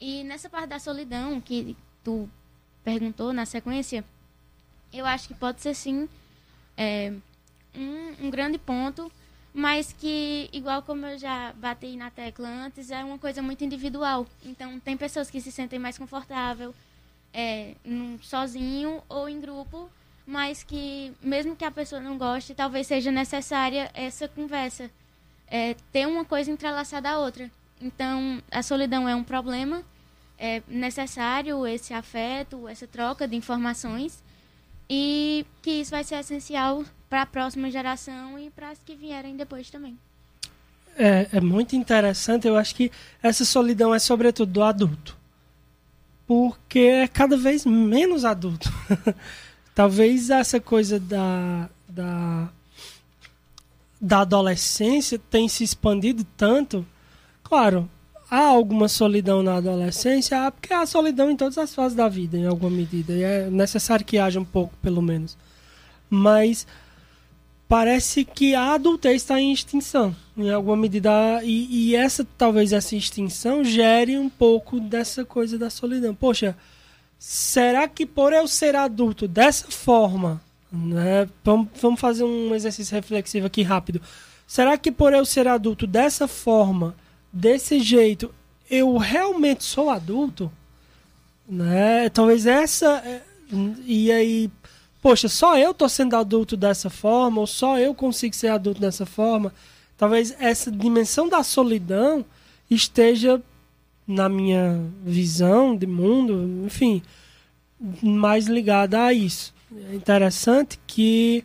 E nessa parte da solidão que tu perguntou na sequência, eu acho que pode ser sim é, um, um grande ponto, mas que, igual como eu já bati na tecla antes, é uma coisa muito individual. Então, tem pessoas que se sentem mais confortável é, num- sozinho ou em grupo, mas que, mesmo que a pessoa não goste, talvez seja necessária essa conversa. É, ter uma coisa entrelaçada à outra. Então, a solidão é um problema, é necessário esse afeto, essa troca de informações, e que isso vai ser essencial para a próxima geração e para as que vierem depois também. É, é muito interessante. Eu acho que essa solidão é sobretudo do adulto. Porque é cada vez menos adulto. Talvez essa coisa da, da, da adolescência tenha se expandido tanto. Claro, há alguma solidão na adolescência, porque há solidão em todas as fases da vida, em alguma medida. E é necessário que haja um pouco, pelo menos. Mas parece que a adultez está em extinção, em alguma medida. E, e essa, talvez essa extinção gere um pouco dessa coisa da solidão. Poxa, será que por eu ser adulto dessa forma, né? Vamos, vamos fazer um exercício reflexivo aqui rápido. Será que por eu ser adulto dessa forma, desse jeito, eu realmente sou adulto? Né? Talvez essa. é, E aí, poxa, só eu tô sendo adulto dessa forma, ou só eu consigo ser adulto dessa forma. Talvez essa dimensão da solidão esteja na minha visão de mundo, enfim, mais ligada a isso. É interessante que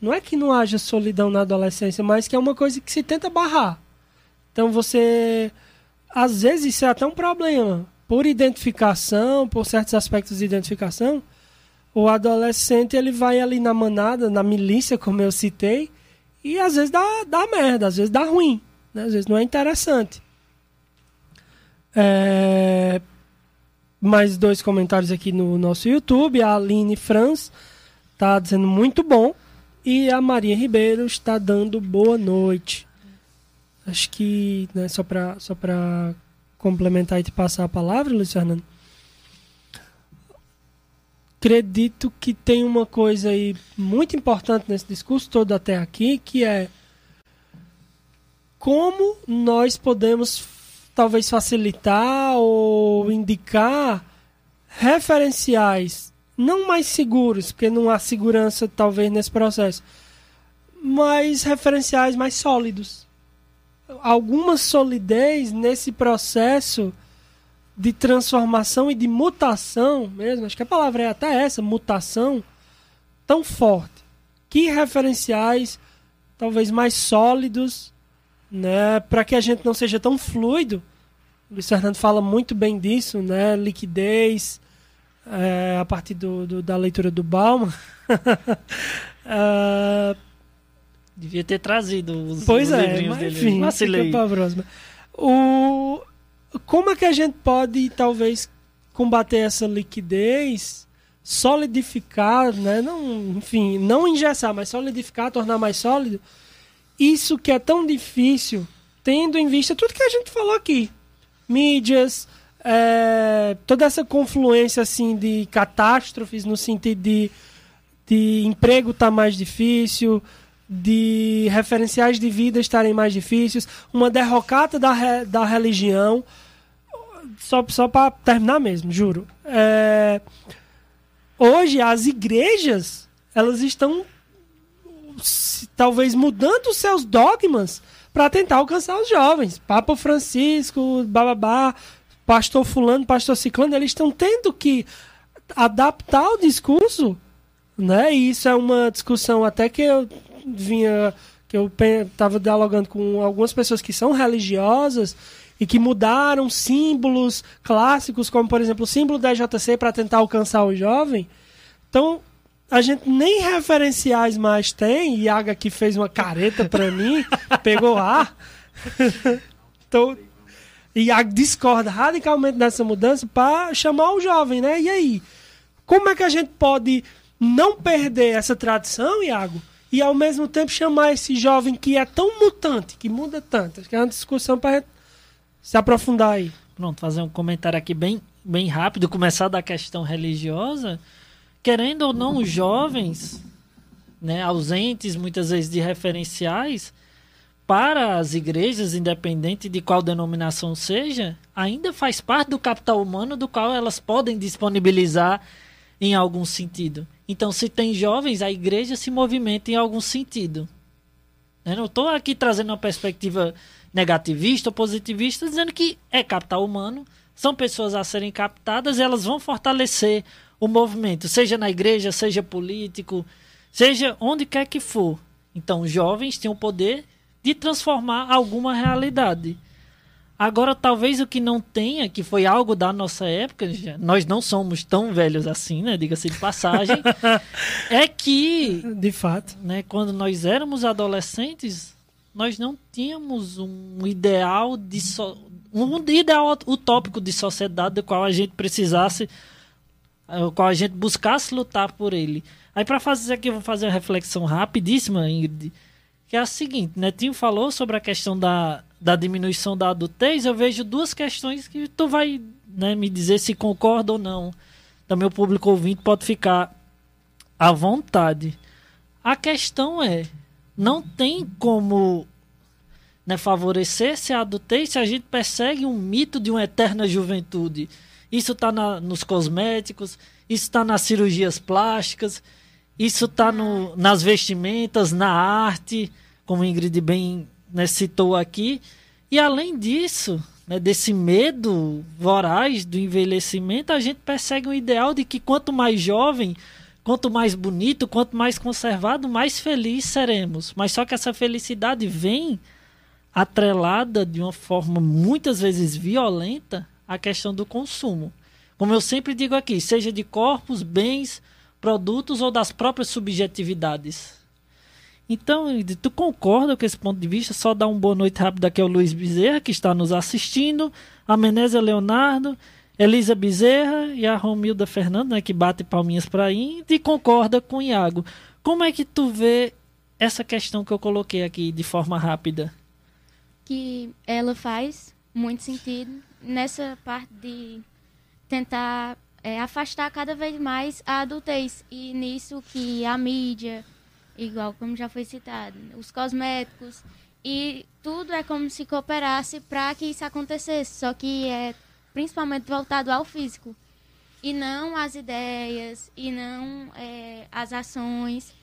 não é que não haja solidão na adolescência, mas que é uma coisa que se tenta barrar. Então você. Às vezes isso é até um problema. por identificação, por certos aspectos de identificação, o adolescente ele vai ali na manada, na milícia, como eu citei, e às vezes dá, dá merda, às vezes dá ruim, né? às vezes não é interessante. É... Mais dois comentários aqui no nosso YouTube. A Aline Franz está dizendo muito bom. E a Maria Ribeiro está dando boa noite. Acho que, né, só para só complementar e te passar a palavra, Luiz Fernando. Acredito que tem uma coisa aí muito importante nesse discurso todo até aqui, que é como nós podemos talvez facilitar ou indicar referenciais não mais seguros, porque não há segurança talvez nesse processo, mas referenciais mais sólidos. Alguma solidez nesse processo de transformação e de mutação mesmo, acho que a palavra é até essa, mutação, tão forte. Que referenciais talvez mais sólidos, né, para que a gente não seja tão fluido o Luiz Fernando fala muito bem disso, né? Liquidez, é, a partir do, do, da leitura do Bauman. uh, Devia ter trazido os, pois os é, livrinhos mas, dele. Enfim, Vacilei. O, como é que a gente pode, talvez, combater essa liquidez, solidificar, né? Não, enfim, não engessar, mas solidificar, tornar mais sólido. Isso que é tão difícil, tendo em vista tudo que a gente falou aqui mídias, é, toda essa confluência assim de catástrofes no sentido de, de emprego tá mais difícil, de referenciais de vida estarem mais difíceis, uma derrocata da, da religião. Só, só para terminar mesmo, juro. É, hoje as igrejas elas estão talvez mudando seus dogmas para tentar alcançar os jovens. Papa Francisco, bababá, pastor fulano, pastor ciclano, eles estão tendo que adaptar o discurso, né? E isso é uma discussão até que eu vinha que eu estava dialogando com algumas pessoas que são religiosas e que mudaram símbolos clássicos, como por exemplo o símbolo da JC para tentar alcançar o jovem. Então, a gente nem referenciais mais tem. Iaga que fez uma careta pra mim, pegou ar. então, Iago discorda radicalmente dessa mudança para chamar o jovem, né? E aí? Como é que a gente pode não perder essa tradição, Iago, e ao mesmo tempo chamar esse jovem que é tão mutante, que muda tanto? Acho que é uma discussão para se aprofundar aí. Pronto, fazer um comentário aqui bem, bem rápido, começar da questão religiosa querendo ou não, os jovens, né, ausentes muitas vezes de referenciais, para as igrejas, independente de qual denominação seja, ainda faz parte do capital humano do qual elas podem disponibilizar em algum sentido. Então, se tem jovens, a igreja se movimenta em algum sentido. Eu não estou aqui trazendo uma perspectiva negativista ou positivista, dizendo que é capital humano, são pessoas a serem captadas, elas vão fortalecer o movimento, seja na igreja, seja político, seja onde quer que for. Então, jovens têm o poder de transformar alguma realidade. Agora, talvez o que não tenha, que foi algo da nossa época, nós não somos tão velhos assim, né? Diga-se de passagem, é que. De fato. Né, quando nós éramos adolescentes, nós não tínhamos um ideal de. So, um ideal utópico de sociedade do qual a gente precisasse o qual a gente buscasse lutar por ele. Aí para fazer aqui, eu vou fazer uma reflexão rapidíssima, Ingrid, que é a seguinte, Netinho falou sobre a questão da, da diminuição da adultez, eu vejo duas questões que tu vai né, me dizer se concorda ou não. Também o público ouvinte pode ficar à vontade. A questão é, não tem como né, favorecer-se a adultez se a gente persegue um mito de uma eterna juventude isso está nos cosméticos, isso está nas cirurgias plásticas, isso está nas vestimentas, na arte, como Ingrid bem né, citou aqui. E além disso, né, desse medo voraz do envelhecimento, a gente persegue um ideal de que quanto mais jovem, quanto mais bonito, quanto mais conservado, mais feliz seremos. Mas só que essa felicidade vem atrelada de uma forma muitas vezes violenta a questão do consumo. Como eu sempre digo aqui, seja de corpos, bens, produtos ou das próprias subjetividades. Então, tu concorda com esse ponto de vista? Só dar uma boa noite rápida aqui ao Luiz Bezerra, que está nos assistindo, a Menésia Leonardo, Elisa Bezerra e a Romilda Fernando, né, que bate palminhas para ir, e concorda com o Iago. Como é que tu vê essa questão que eu coloquei aqui de forma rápida? Que ela faz muito sentido nessa parte de tentar é, afastar cada vez mais a adultez. E nisso que a mídia, igual como já foi citado, os cosméticos, e tudo é como se cooperasse para que isso acontecesse, só que é principalmente voltado ao físico, e não às ideias, e não é, às ações,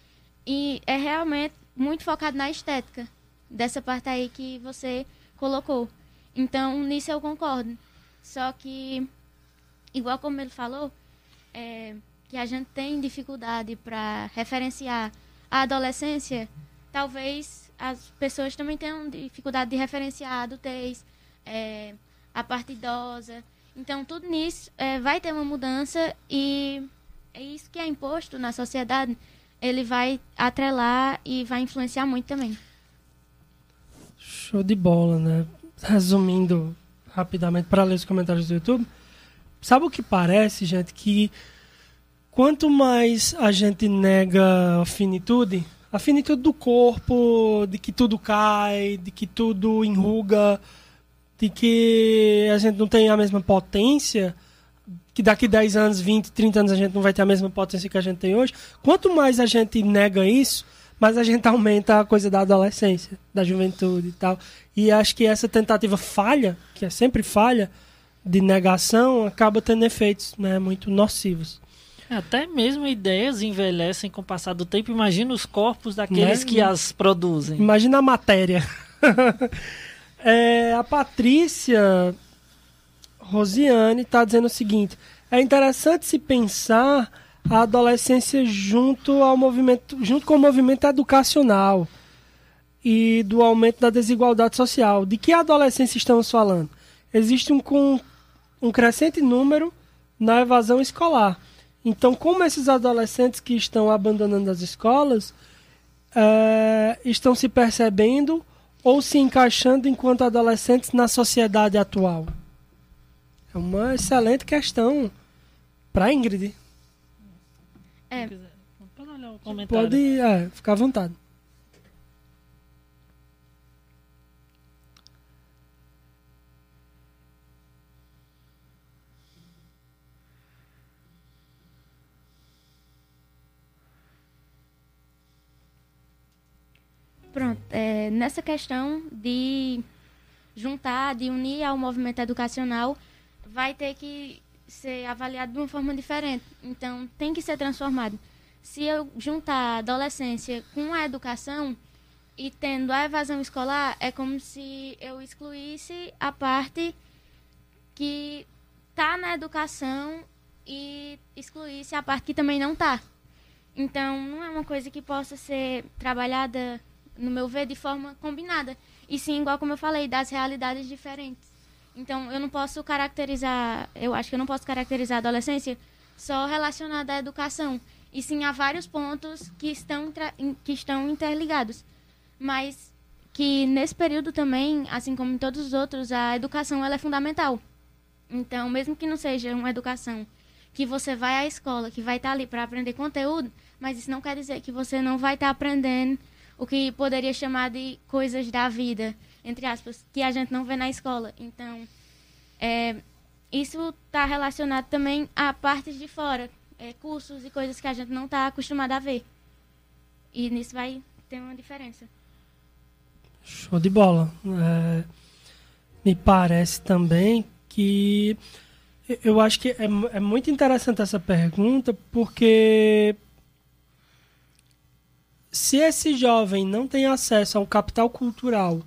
e é realmente muito focado na estética, dessa parte aí que você colocou. Então, nisso eu concordo. Só que, igual como ele falou, é, que a gente tem dificuldade para referenciar a adolescência, talvez as pessoas também tenham dificuldade de referenciar a adultez, é, a parte idosa. Então, tudo nisso é, vai ter uma mudança e é isso que é imposto na sociedade, ele vai atrelar e vai influenciar muito também. Show de bola, né? resumindo rapidamente para ler os comentários do YouTube, sabe o que parece, gente? Que quanto mais a gente nega a finitude, a finitude do corpo, de que tudo cai, de que tudo enruga, de que a gente não tem a mesma potência, que daqui 10 anos, 20, 30 anos a gente não vai ter a mesma potência que a gente tem hoje. Quanto mais a gente nega isso, mas a gente aumenta a coisa da adolescência, da juventude e tal. E acho que essa tentativa falha, que é sempre falha, de negação, acaba tendo efeitos né, muito nocivos. Até mesmo ideias envelhecem com o passar do tempo. Imagina os corpos daqueles né? que as produzem. Imagina a matéria. é, a Patrícia Rosiane está dizendo o seguinte: é interessante se pensar a adolescência junto ao movimento, junto com o movimento educacional e do aumento da desigualdade social. De que adolescência estamos falando? Existe um, um, um crescente número na evasão escolar. Então, como esses adolescentes que estão abandonando as escolas é, estão se percebendo ou se encaixando enquanto adolescentes na sociedade atual? É uma excelente questão para Ingrid. É. Pode olhar o comentário. Pode é, ficar à vontade. Pronto, nessa questão de juntar, de unir ao movimento educacional, vai ter que ser avaliado de uma forma diferente. Então, tem que ser transformado. Se eu juntar a adolescência com a educação e tendo a evasão escolar, é como se eu excluísse a parte que está na educação e excluísse a parte que também não está. Então, não é uma coisa que possa ser trabalhada, no meu ver, de forma combinada. E sim, igual como eu falei, das realidades diferentes. Então, eu não posso caracterizar, eu acho que eu não posso caracterizar a adolescência só relacionada à educação, e sim a vários pontos que estão, que estão interligados. Mas que nesse período também, assim como em todos os outros, a educação ela é fundamental. Então, mesmo que não seja uma educação que você vai à escola, que vai estar ali para aprender conteúdo, mas isso não quer dizer que você não vai estar aprendendo o que poderia chamar de coisas da vida, entre aspas, que a gente não vê na escola. Então, é, isso está relacionado também a partes de fora, é, cursos e coisas que a gente não está acostumado a ver. E nisso vai ter uma diferença. Show de bola. É, me parece também que eu acho que é, é muito interessante essa pergunta, porque se esse jovem não tem acesso ao capital cultural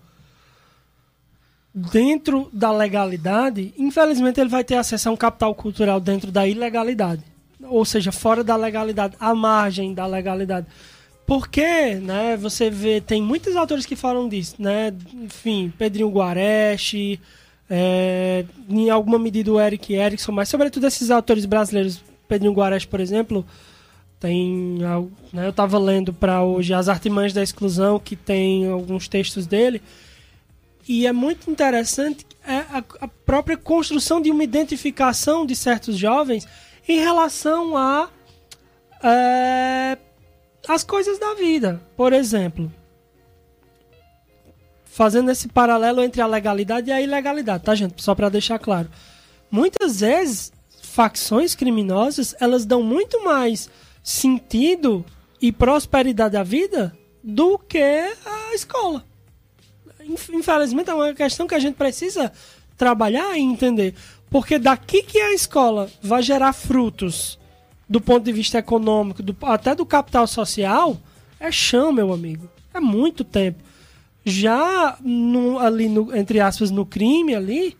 dentro da legalidade, infelizmente ele vai ter acesso a um capital cultural dentro da ilegalidade. Ou seja, fora da legalidade, à margem da legalidade. Porque, né, você vê, tem muitos autores que falam disso, né? Enfim, Pedrinho Guareche, É, em alguma medida o Eric Erickson, mas sobretudo esses autores brasileiros, Pedrinho Guarés, por exemplo, tem né, eu estava lendo para hoje As Artimanhas da Exclusão, que tem alguns textos dele, e é muito interessante é a, a própria construção de uma identificação de certos jovens em relação a é, as coisas da vida. Por exemplo, fazendo esse paralelo entre a legalidade e a ilegalidade, tá, gente? Só para deixar claro. Muitas vezes, facções criminosas, elas dão muito mais sentido e prosperidade à vida do que a escola. Inf- Infelizmente, é uma questão que a gente precisa trabalhar e entender. Porque daqui que a escola vai gerar frutos do ponto de vista econômico, do- até do capital social, é chão, meu amigo. É muito tempo. Já no- ali, no- entre aspas, no crime ali,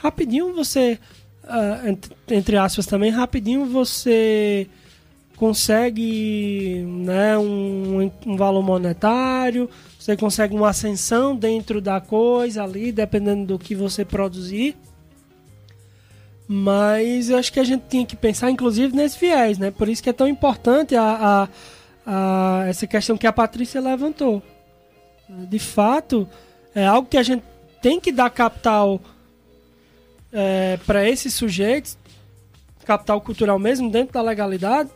rapidinho você, ah, ent- entre aspas também, rapidinho você consegue né, um, um valor monetário, você consegue uma ascensão dentro da coisa ali, dependendo do que você produzir. Mas eu acho que a gente tinha que pensar, inclusive, nesse viés, né? Por isso que é tão importante a, a- a- essa questão que a Patrícia levantou. De fato, é algo que a gente tem que dar capital para esses sujeitos, capital cultural mesmo, dentro da legalidade,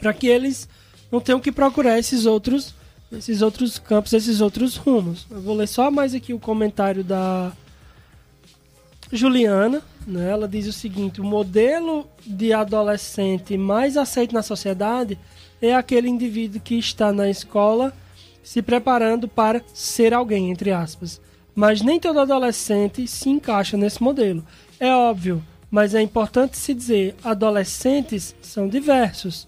para que eles não tenham que procurar esses outros, esses outros campos, esses outros rumos. Eu vou ler só mais aqui o comentário da Juliana. Né? Ela diz o seguinte: o modelo de adolescente mais aceito na sociedade é aquele indivíduo que está na escola se preparando para ser alguém, entre aspas. Mas nem todo adolescente se encaixa nesse modelo. É óbvio, mas é importante se dizer: adolescentes são diversos,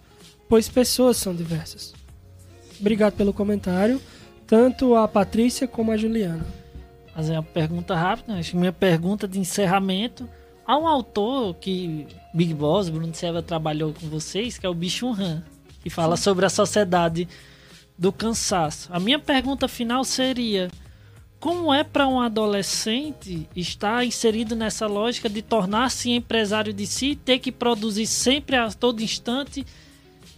pois pessoas são diversas. Obrigado pelo comentário, tanto a Patrícia como a Juliana. fazer uma pergunta rápida. Minha pergunta de encerramento. Há um autor que Big Boss, Bruno Silva trabalhou com vocês, que é o Bicho Han, que fala sobre a sociedade do cansaço. A minha pergunta final seria: como é para um adolescente estar inserido nessa lógica de tornar-se empresário de si, ter que produzir sempre a todo instante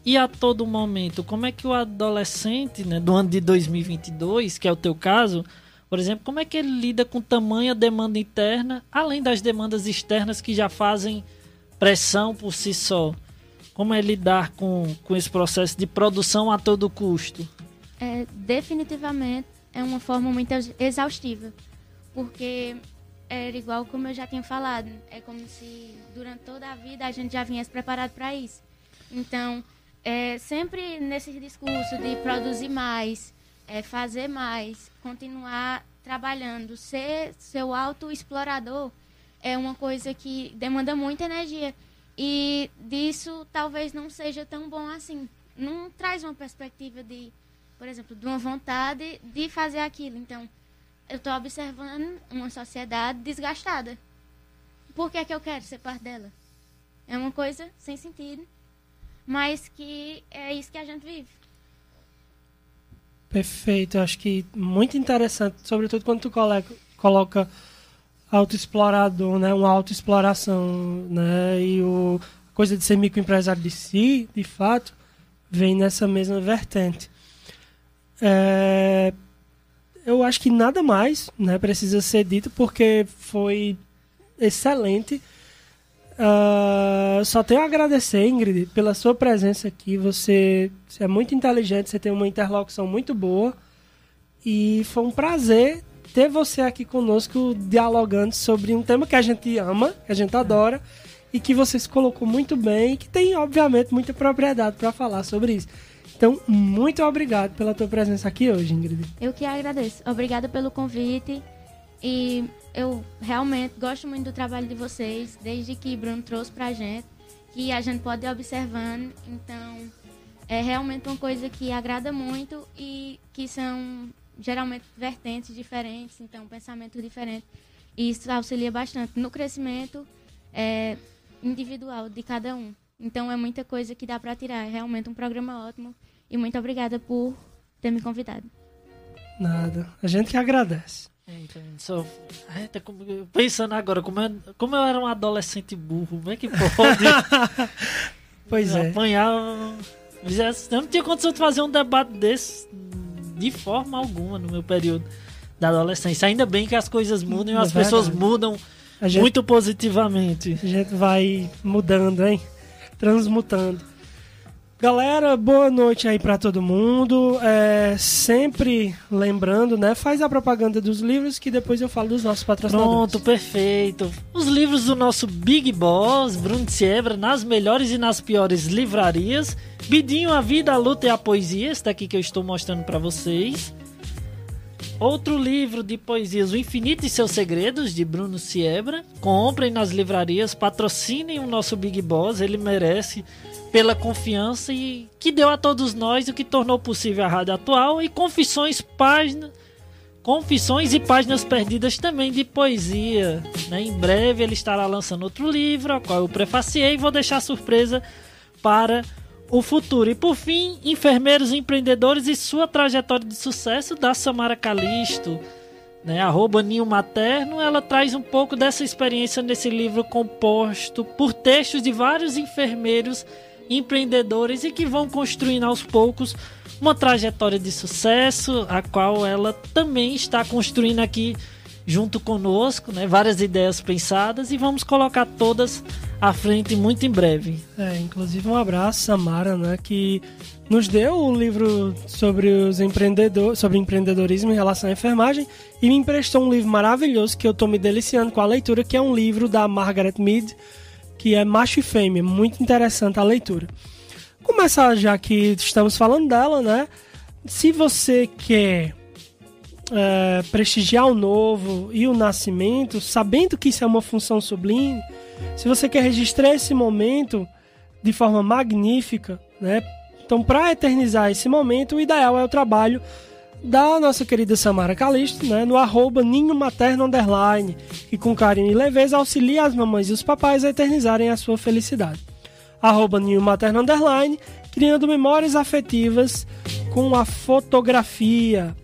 e a todo momento? Como é que o adolescente, né, do ano de 2022, que é o teu caso, por exemplo, como é que ele lida com tamanha demanda interna, além das demandas externas que já fazem pressão por si só? Como é lidar com, com esse processo de produção a todo custo? é, definitivamente é uma forma muito ex- exaustiva. Porque era igual como eu já tinha falado. É como se durante toda a vida a gente já viesse preparado para isso. Então, é, sempre nesse discurso de produzir mais, é, fazer mais, continuar trabalhando, ser seu auto-explorador é uma coisa que demanda muita energia. E disso talvez não seja tão bom assim. Não traz uma perspectiva de, por exemplo, de uma vontade de fazer aquilo. Então, eu estou observando uma sociedade desgastada. Por que, é que eu quero ser parte dela? É uma coisa sem sentido, mas que é isso que a gente vive. Perfeito, acho que muito interessante, sobretudo quando tu coloca autoexplorador, né, uma autoexploração, né, e o a coisa de ser microempresário de si, de fato, vem nessa mesma vertente. É, eu acho que nada mais, né, precisa ser dito porque foi excelente. Ah, só tenho a agradecer, Ingrid, pela sua presença aqui. Você, você é muito inteligente, você tem uma interlocução muito boa. E foi um prazer ter você aqui conosco dialogando sobre um tema que a gente ama, que a gente adora e que você se colocou muito bem e que tem, obviamente, muita propriedade para falar sobre isso. Então, muito obrigado pela tua presença aqui hoje, Ingrid. Eu que agradeço. Obrigada pelo convite. E eu realmente gosto muito do trabalho de vocês, desde que Bruno trouxe pra gente, que a gente pode ir observando. Então, é realmente uma coisa que agrada muito e que são geralmente vertentes diferentes, então pensamentos diferentes. E isso auxilia bastante no crescimento é, individual de cada um. Então é muita coisa que dá para tirar. É realmente um programa ótimo. E muito obrigada por ter me convidado. Nada. A gente que agradece. Eita, só... Eita, como... Pensando agora, como eu, como eu era um adolescente burro, como é que pode Pois é. apanhar... Eu não tinha condição de fazer um debate desse de forma alguma no meu período da adolescência. Ainda bem que as coisas mudam e É as pessoas verdade. mudam A gente, muito positivamente. a gente vai mudando, hein? Transmutando. Galera, boa noite aí pra todo mundo. É, sempre lembrando, né? Faz a propaganda dos livros que depois eu falo dos nossos patrocinadores. Pronto, perfeito. Os livros do nosso Big Boss, Bruno Siebra, nas melhores e nas piores livrarias. Bidinho, a vida, a luta e a poesia, esse daqui que eu estou mostrando pra vocês. Outro livro de poesias, O Infinito e Seus Segredos, de Bruno Siebra. Comprem nas livrarias, patrocinem o nosso Big Boss, ele merece pela confiança e que deu a todos nós o que tornou possível a rádio atual e confissões página Confissões e Páginas Perdidas também de poesia. Né? Em breve ele estará lançando outro livro, ao qual eu prefaciei e vou deixar surpresa para o futuro. E por fim, Enfermeiros Empreendedores e sua trajetória de sucesso da Samara Calisto. Né? Arroba Ninho Materno, ela traz um pouco dessa experiência nesse livro composto por textos de vários enfermeiros empreendedores e que vão construindo aos poucos uma trajetória de sucesso, a qual ela também está construindo aqui junto conosco, né? Várias ideias pensadas e vamos colocar todas à frente muito em breve. É, inclusive um abraço, Samara, né, que nos deu o livro sobre os empreendedores, sobre empreendedorismo em relação à enfermagem e me emprestou um livro maravilhoso que eu tô me deliciando com a leitura, que é um livro da Margaret Mead, que é Macho e Fêmea, muito interessante a leitura. Começar já que estamos falando dela, né? Se você quer é, prestigiar o novo e o nascimento, sabendo que isso é uma função sublime, se você quer registrar esse momento de forma magnífica, né? Então, para eternizar esse momento, o ideal é o trabalho da nossa querida Samara Calisto, né? No arroba Ninho Materno Underline, que com carinho e leveza auxilia as mamães e os papais a eternizarem a sua felicidade. Arroba Ninho Materno Underline, criando memórias afetivas com a fotografia.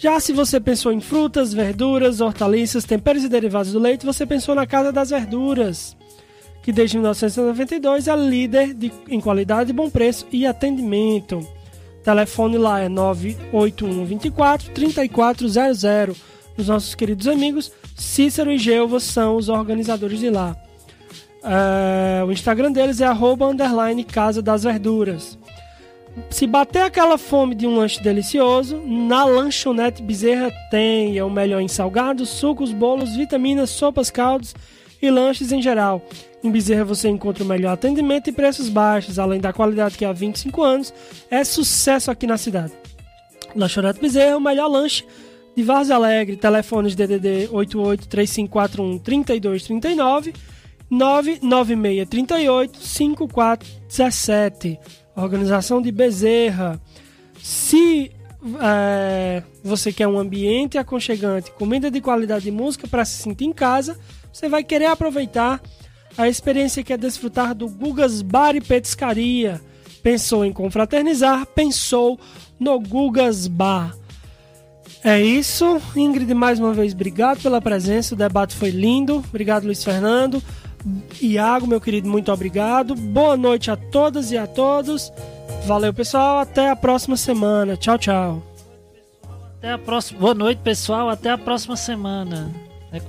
Já se você pensou em frutas, verduras, hortaliças, temperos e derivados do leite, você pensou na Casa das Verduras, que desde 1992 é líder de, em qualidade, bom preço e atendimento. Telefone lá é 981 24 3400. Os nossos queridos amigos Cícero e Gelva são os organizadores de lá. É, o Instagram deles é arroba underline Casa das Verduras. Se bater aquela fome de um lanche delicioso, na lanchonete Bezerra tem. É o melhor em salgados, sucos, bolos, vitaminas, sopas, caldos e lanches em geral. Em Bezerra você encontra o melhor atendimento e preços baixos, além da qualidade que há 25 anos é sucesso aqui na cidade. Lanchonete Bezerra é o melhor lanche de Várzea Alegre. Telefones DDD 88 3541 3239 99638 5417. Organização de Bezerra. Se é, você quer um ambiente aconchegante, comida de qualidade e música para se sentir em casa, você vai querer aproveitar a experiência que é desfrutar do Gugas Bar e Petiscaria. Pensou em confraternizar? Pensou no Gugas Bar. É isso. Ingrid, mais uma vez, obrigado pela presença. O debate foi lindo. Obrigado, Luiz Fernando. Iago, meu querido, muito obrigado. Boa noite a todas e a todos. Valeu, pessoal. Até a próxima semana. Tchau, tchau. Até a próxima. Boa noite, pessoal. Até a próxima semana. É,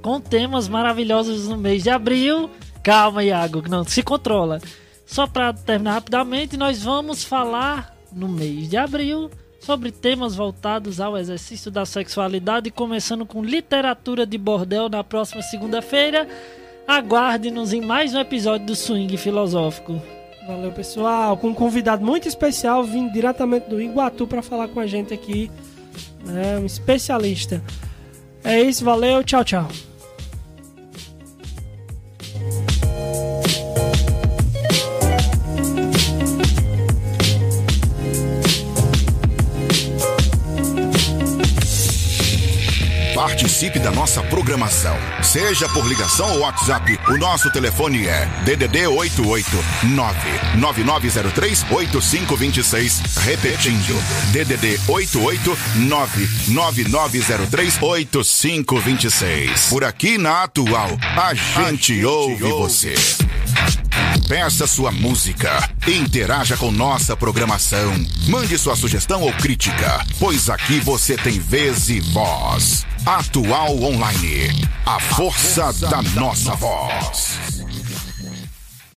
Com temas maravilhosos no mês de abril. Calma, Iago, não se controla. Só para terminar rapidamente, nós vamos falar no mês de abril sobre temas voltados ao exercício da sexualidade, começando com literatura de bordel na próxima segunda-feira. Aguarde-nos em mais um episódio do Swing Filosófico. Valeu, pessoal. Com um convidado muito especial, vindo diretamente do Iguatu para falar com a gente aqui. É um especialista. É isso, valeu, tchau, tchau. Participe da nossa programação. Seja por ligação ou WhatsApp, o nosso telefone é DDD 889 9903 8526. Repetindo, DDD 889 9903 8526. Por aqui na Atual, a gente, ouve, você. Peça sua música, interaja com nossa programação, mande sua sugestão ou crítica, pois aqui você tem vez e voz. Atual Online, a força, da, nossa voz.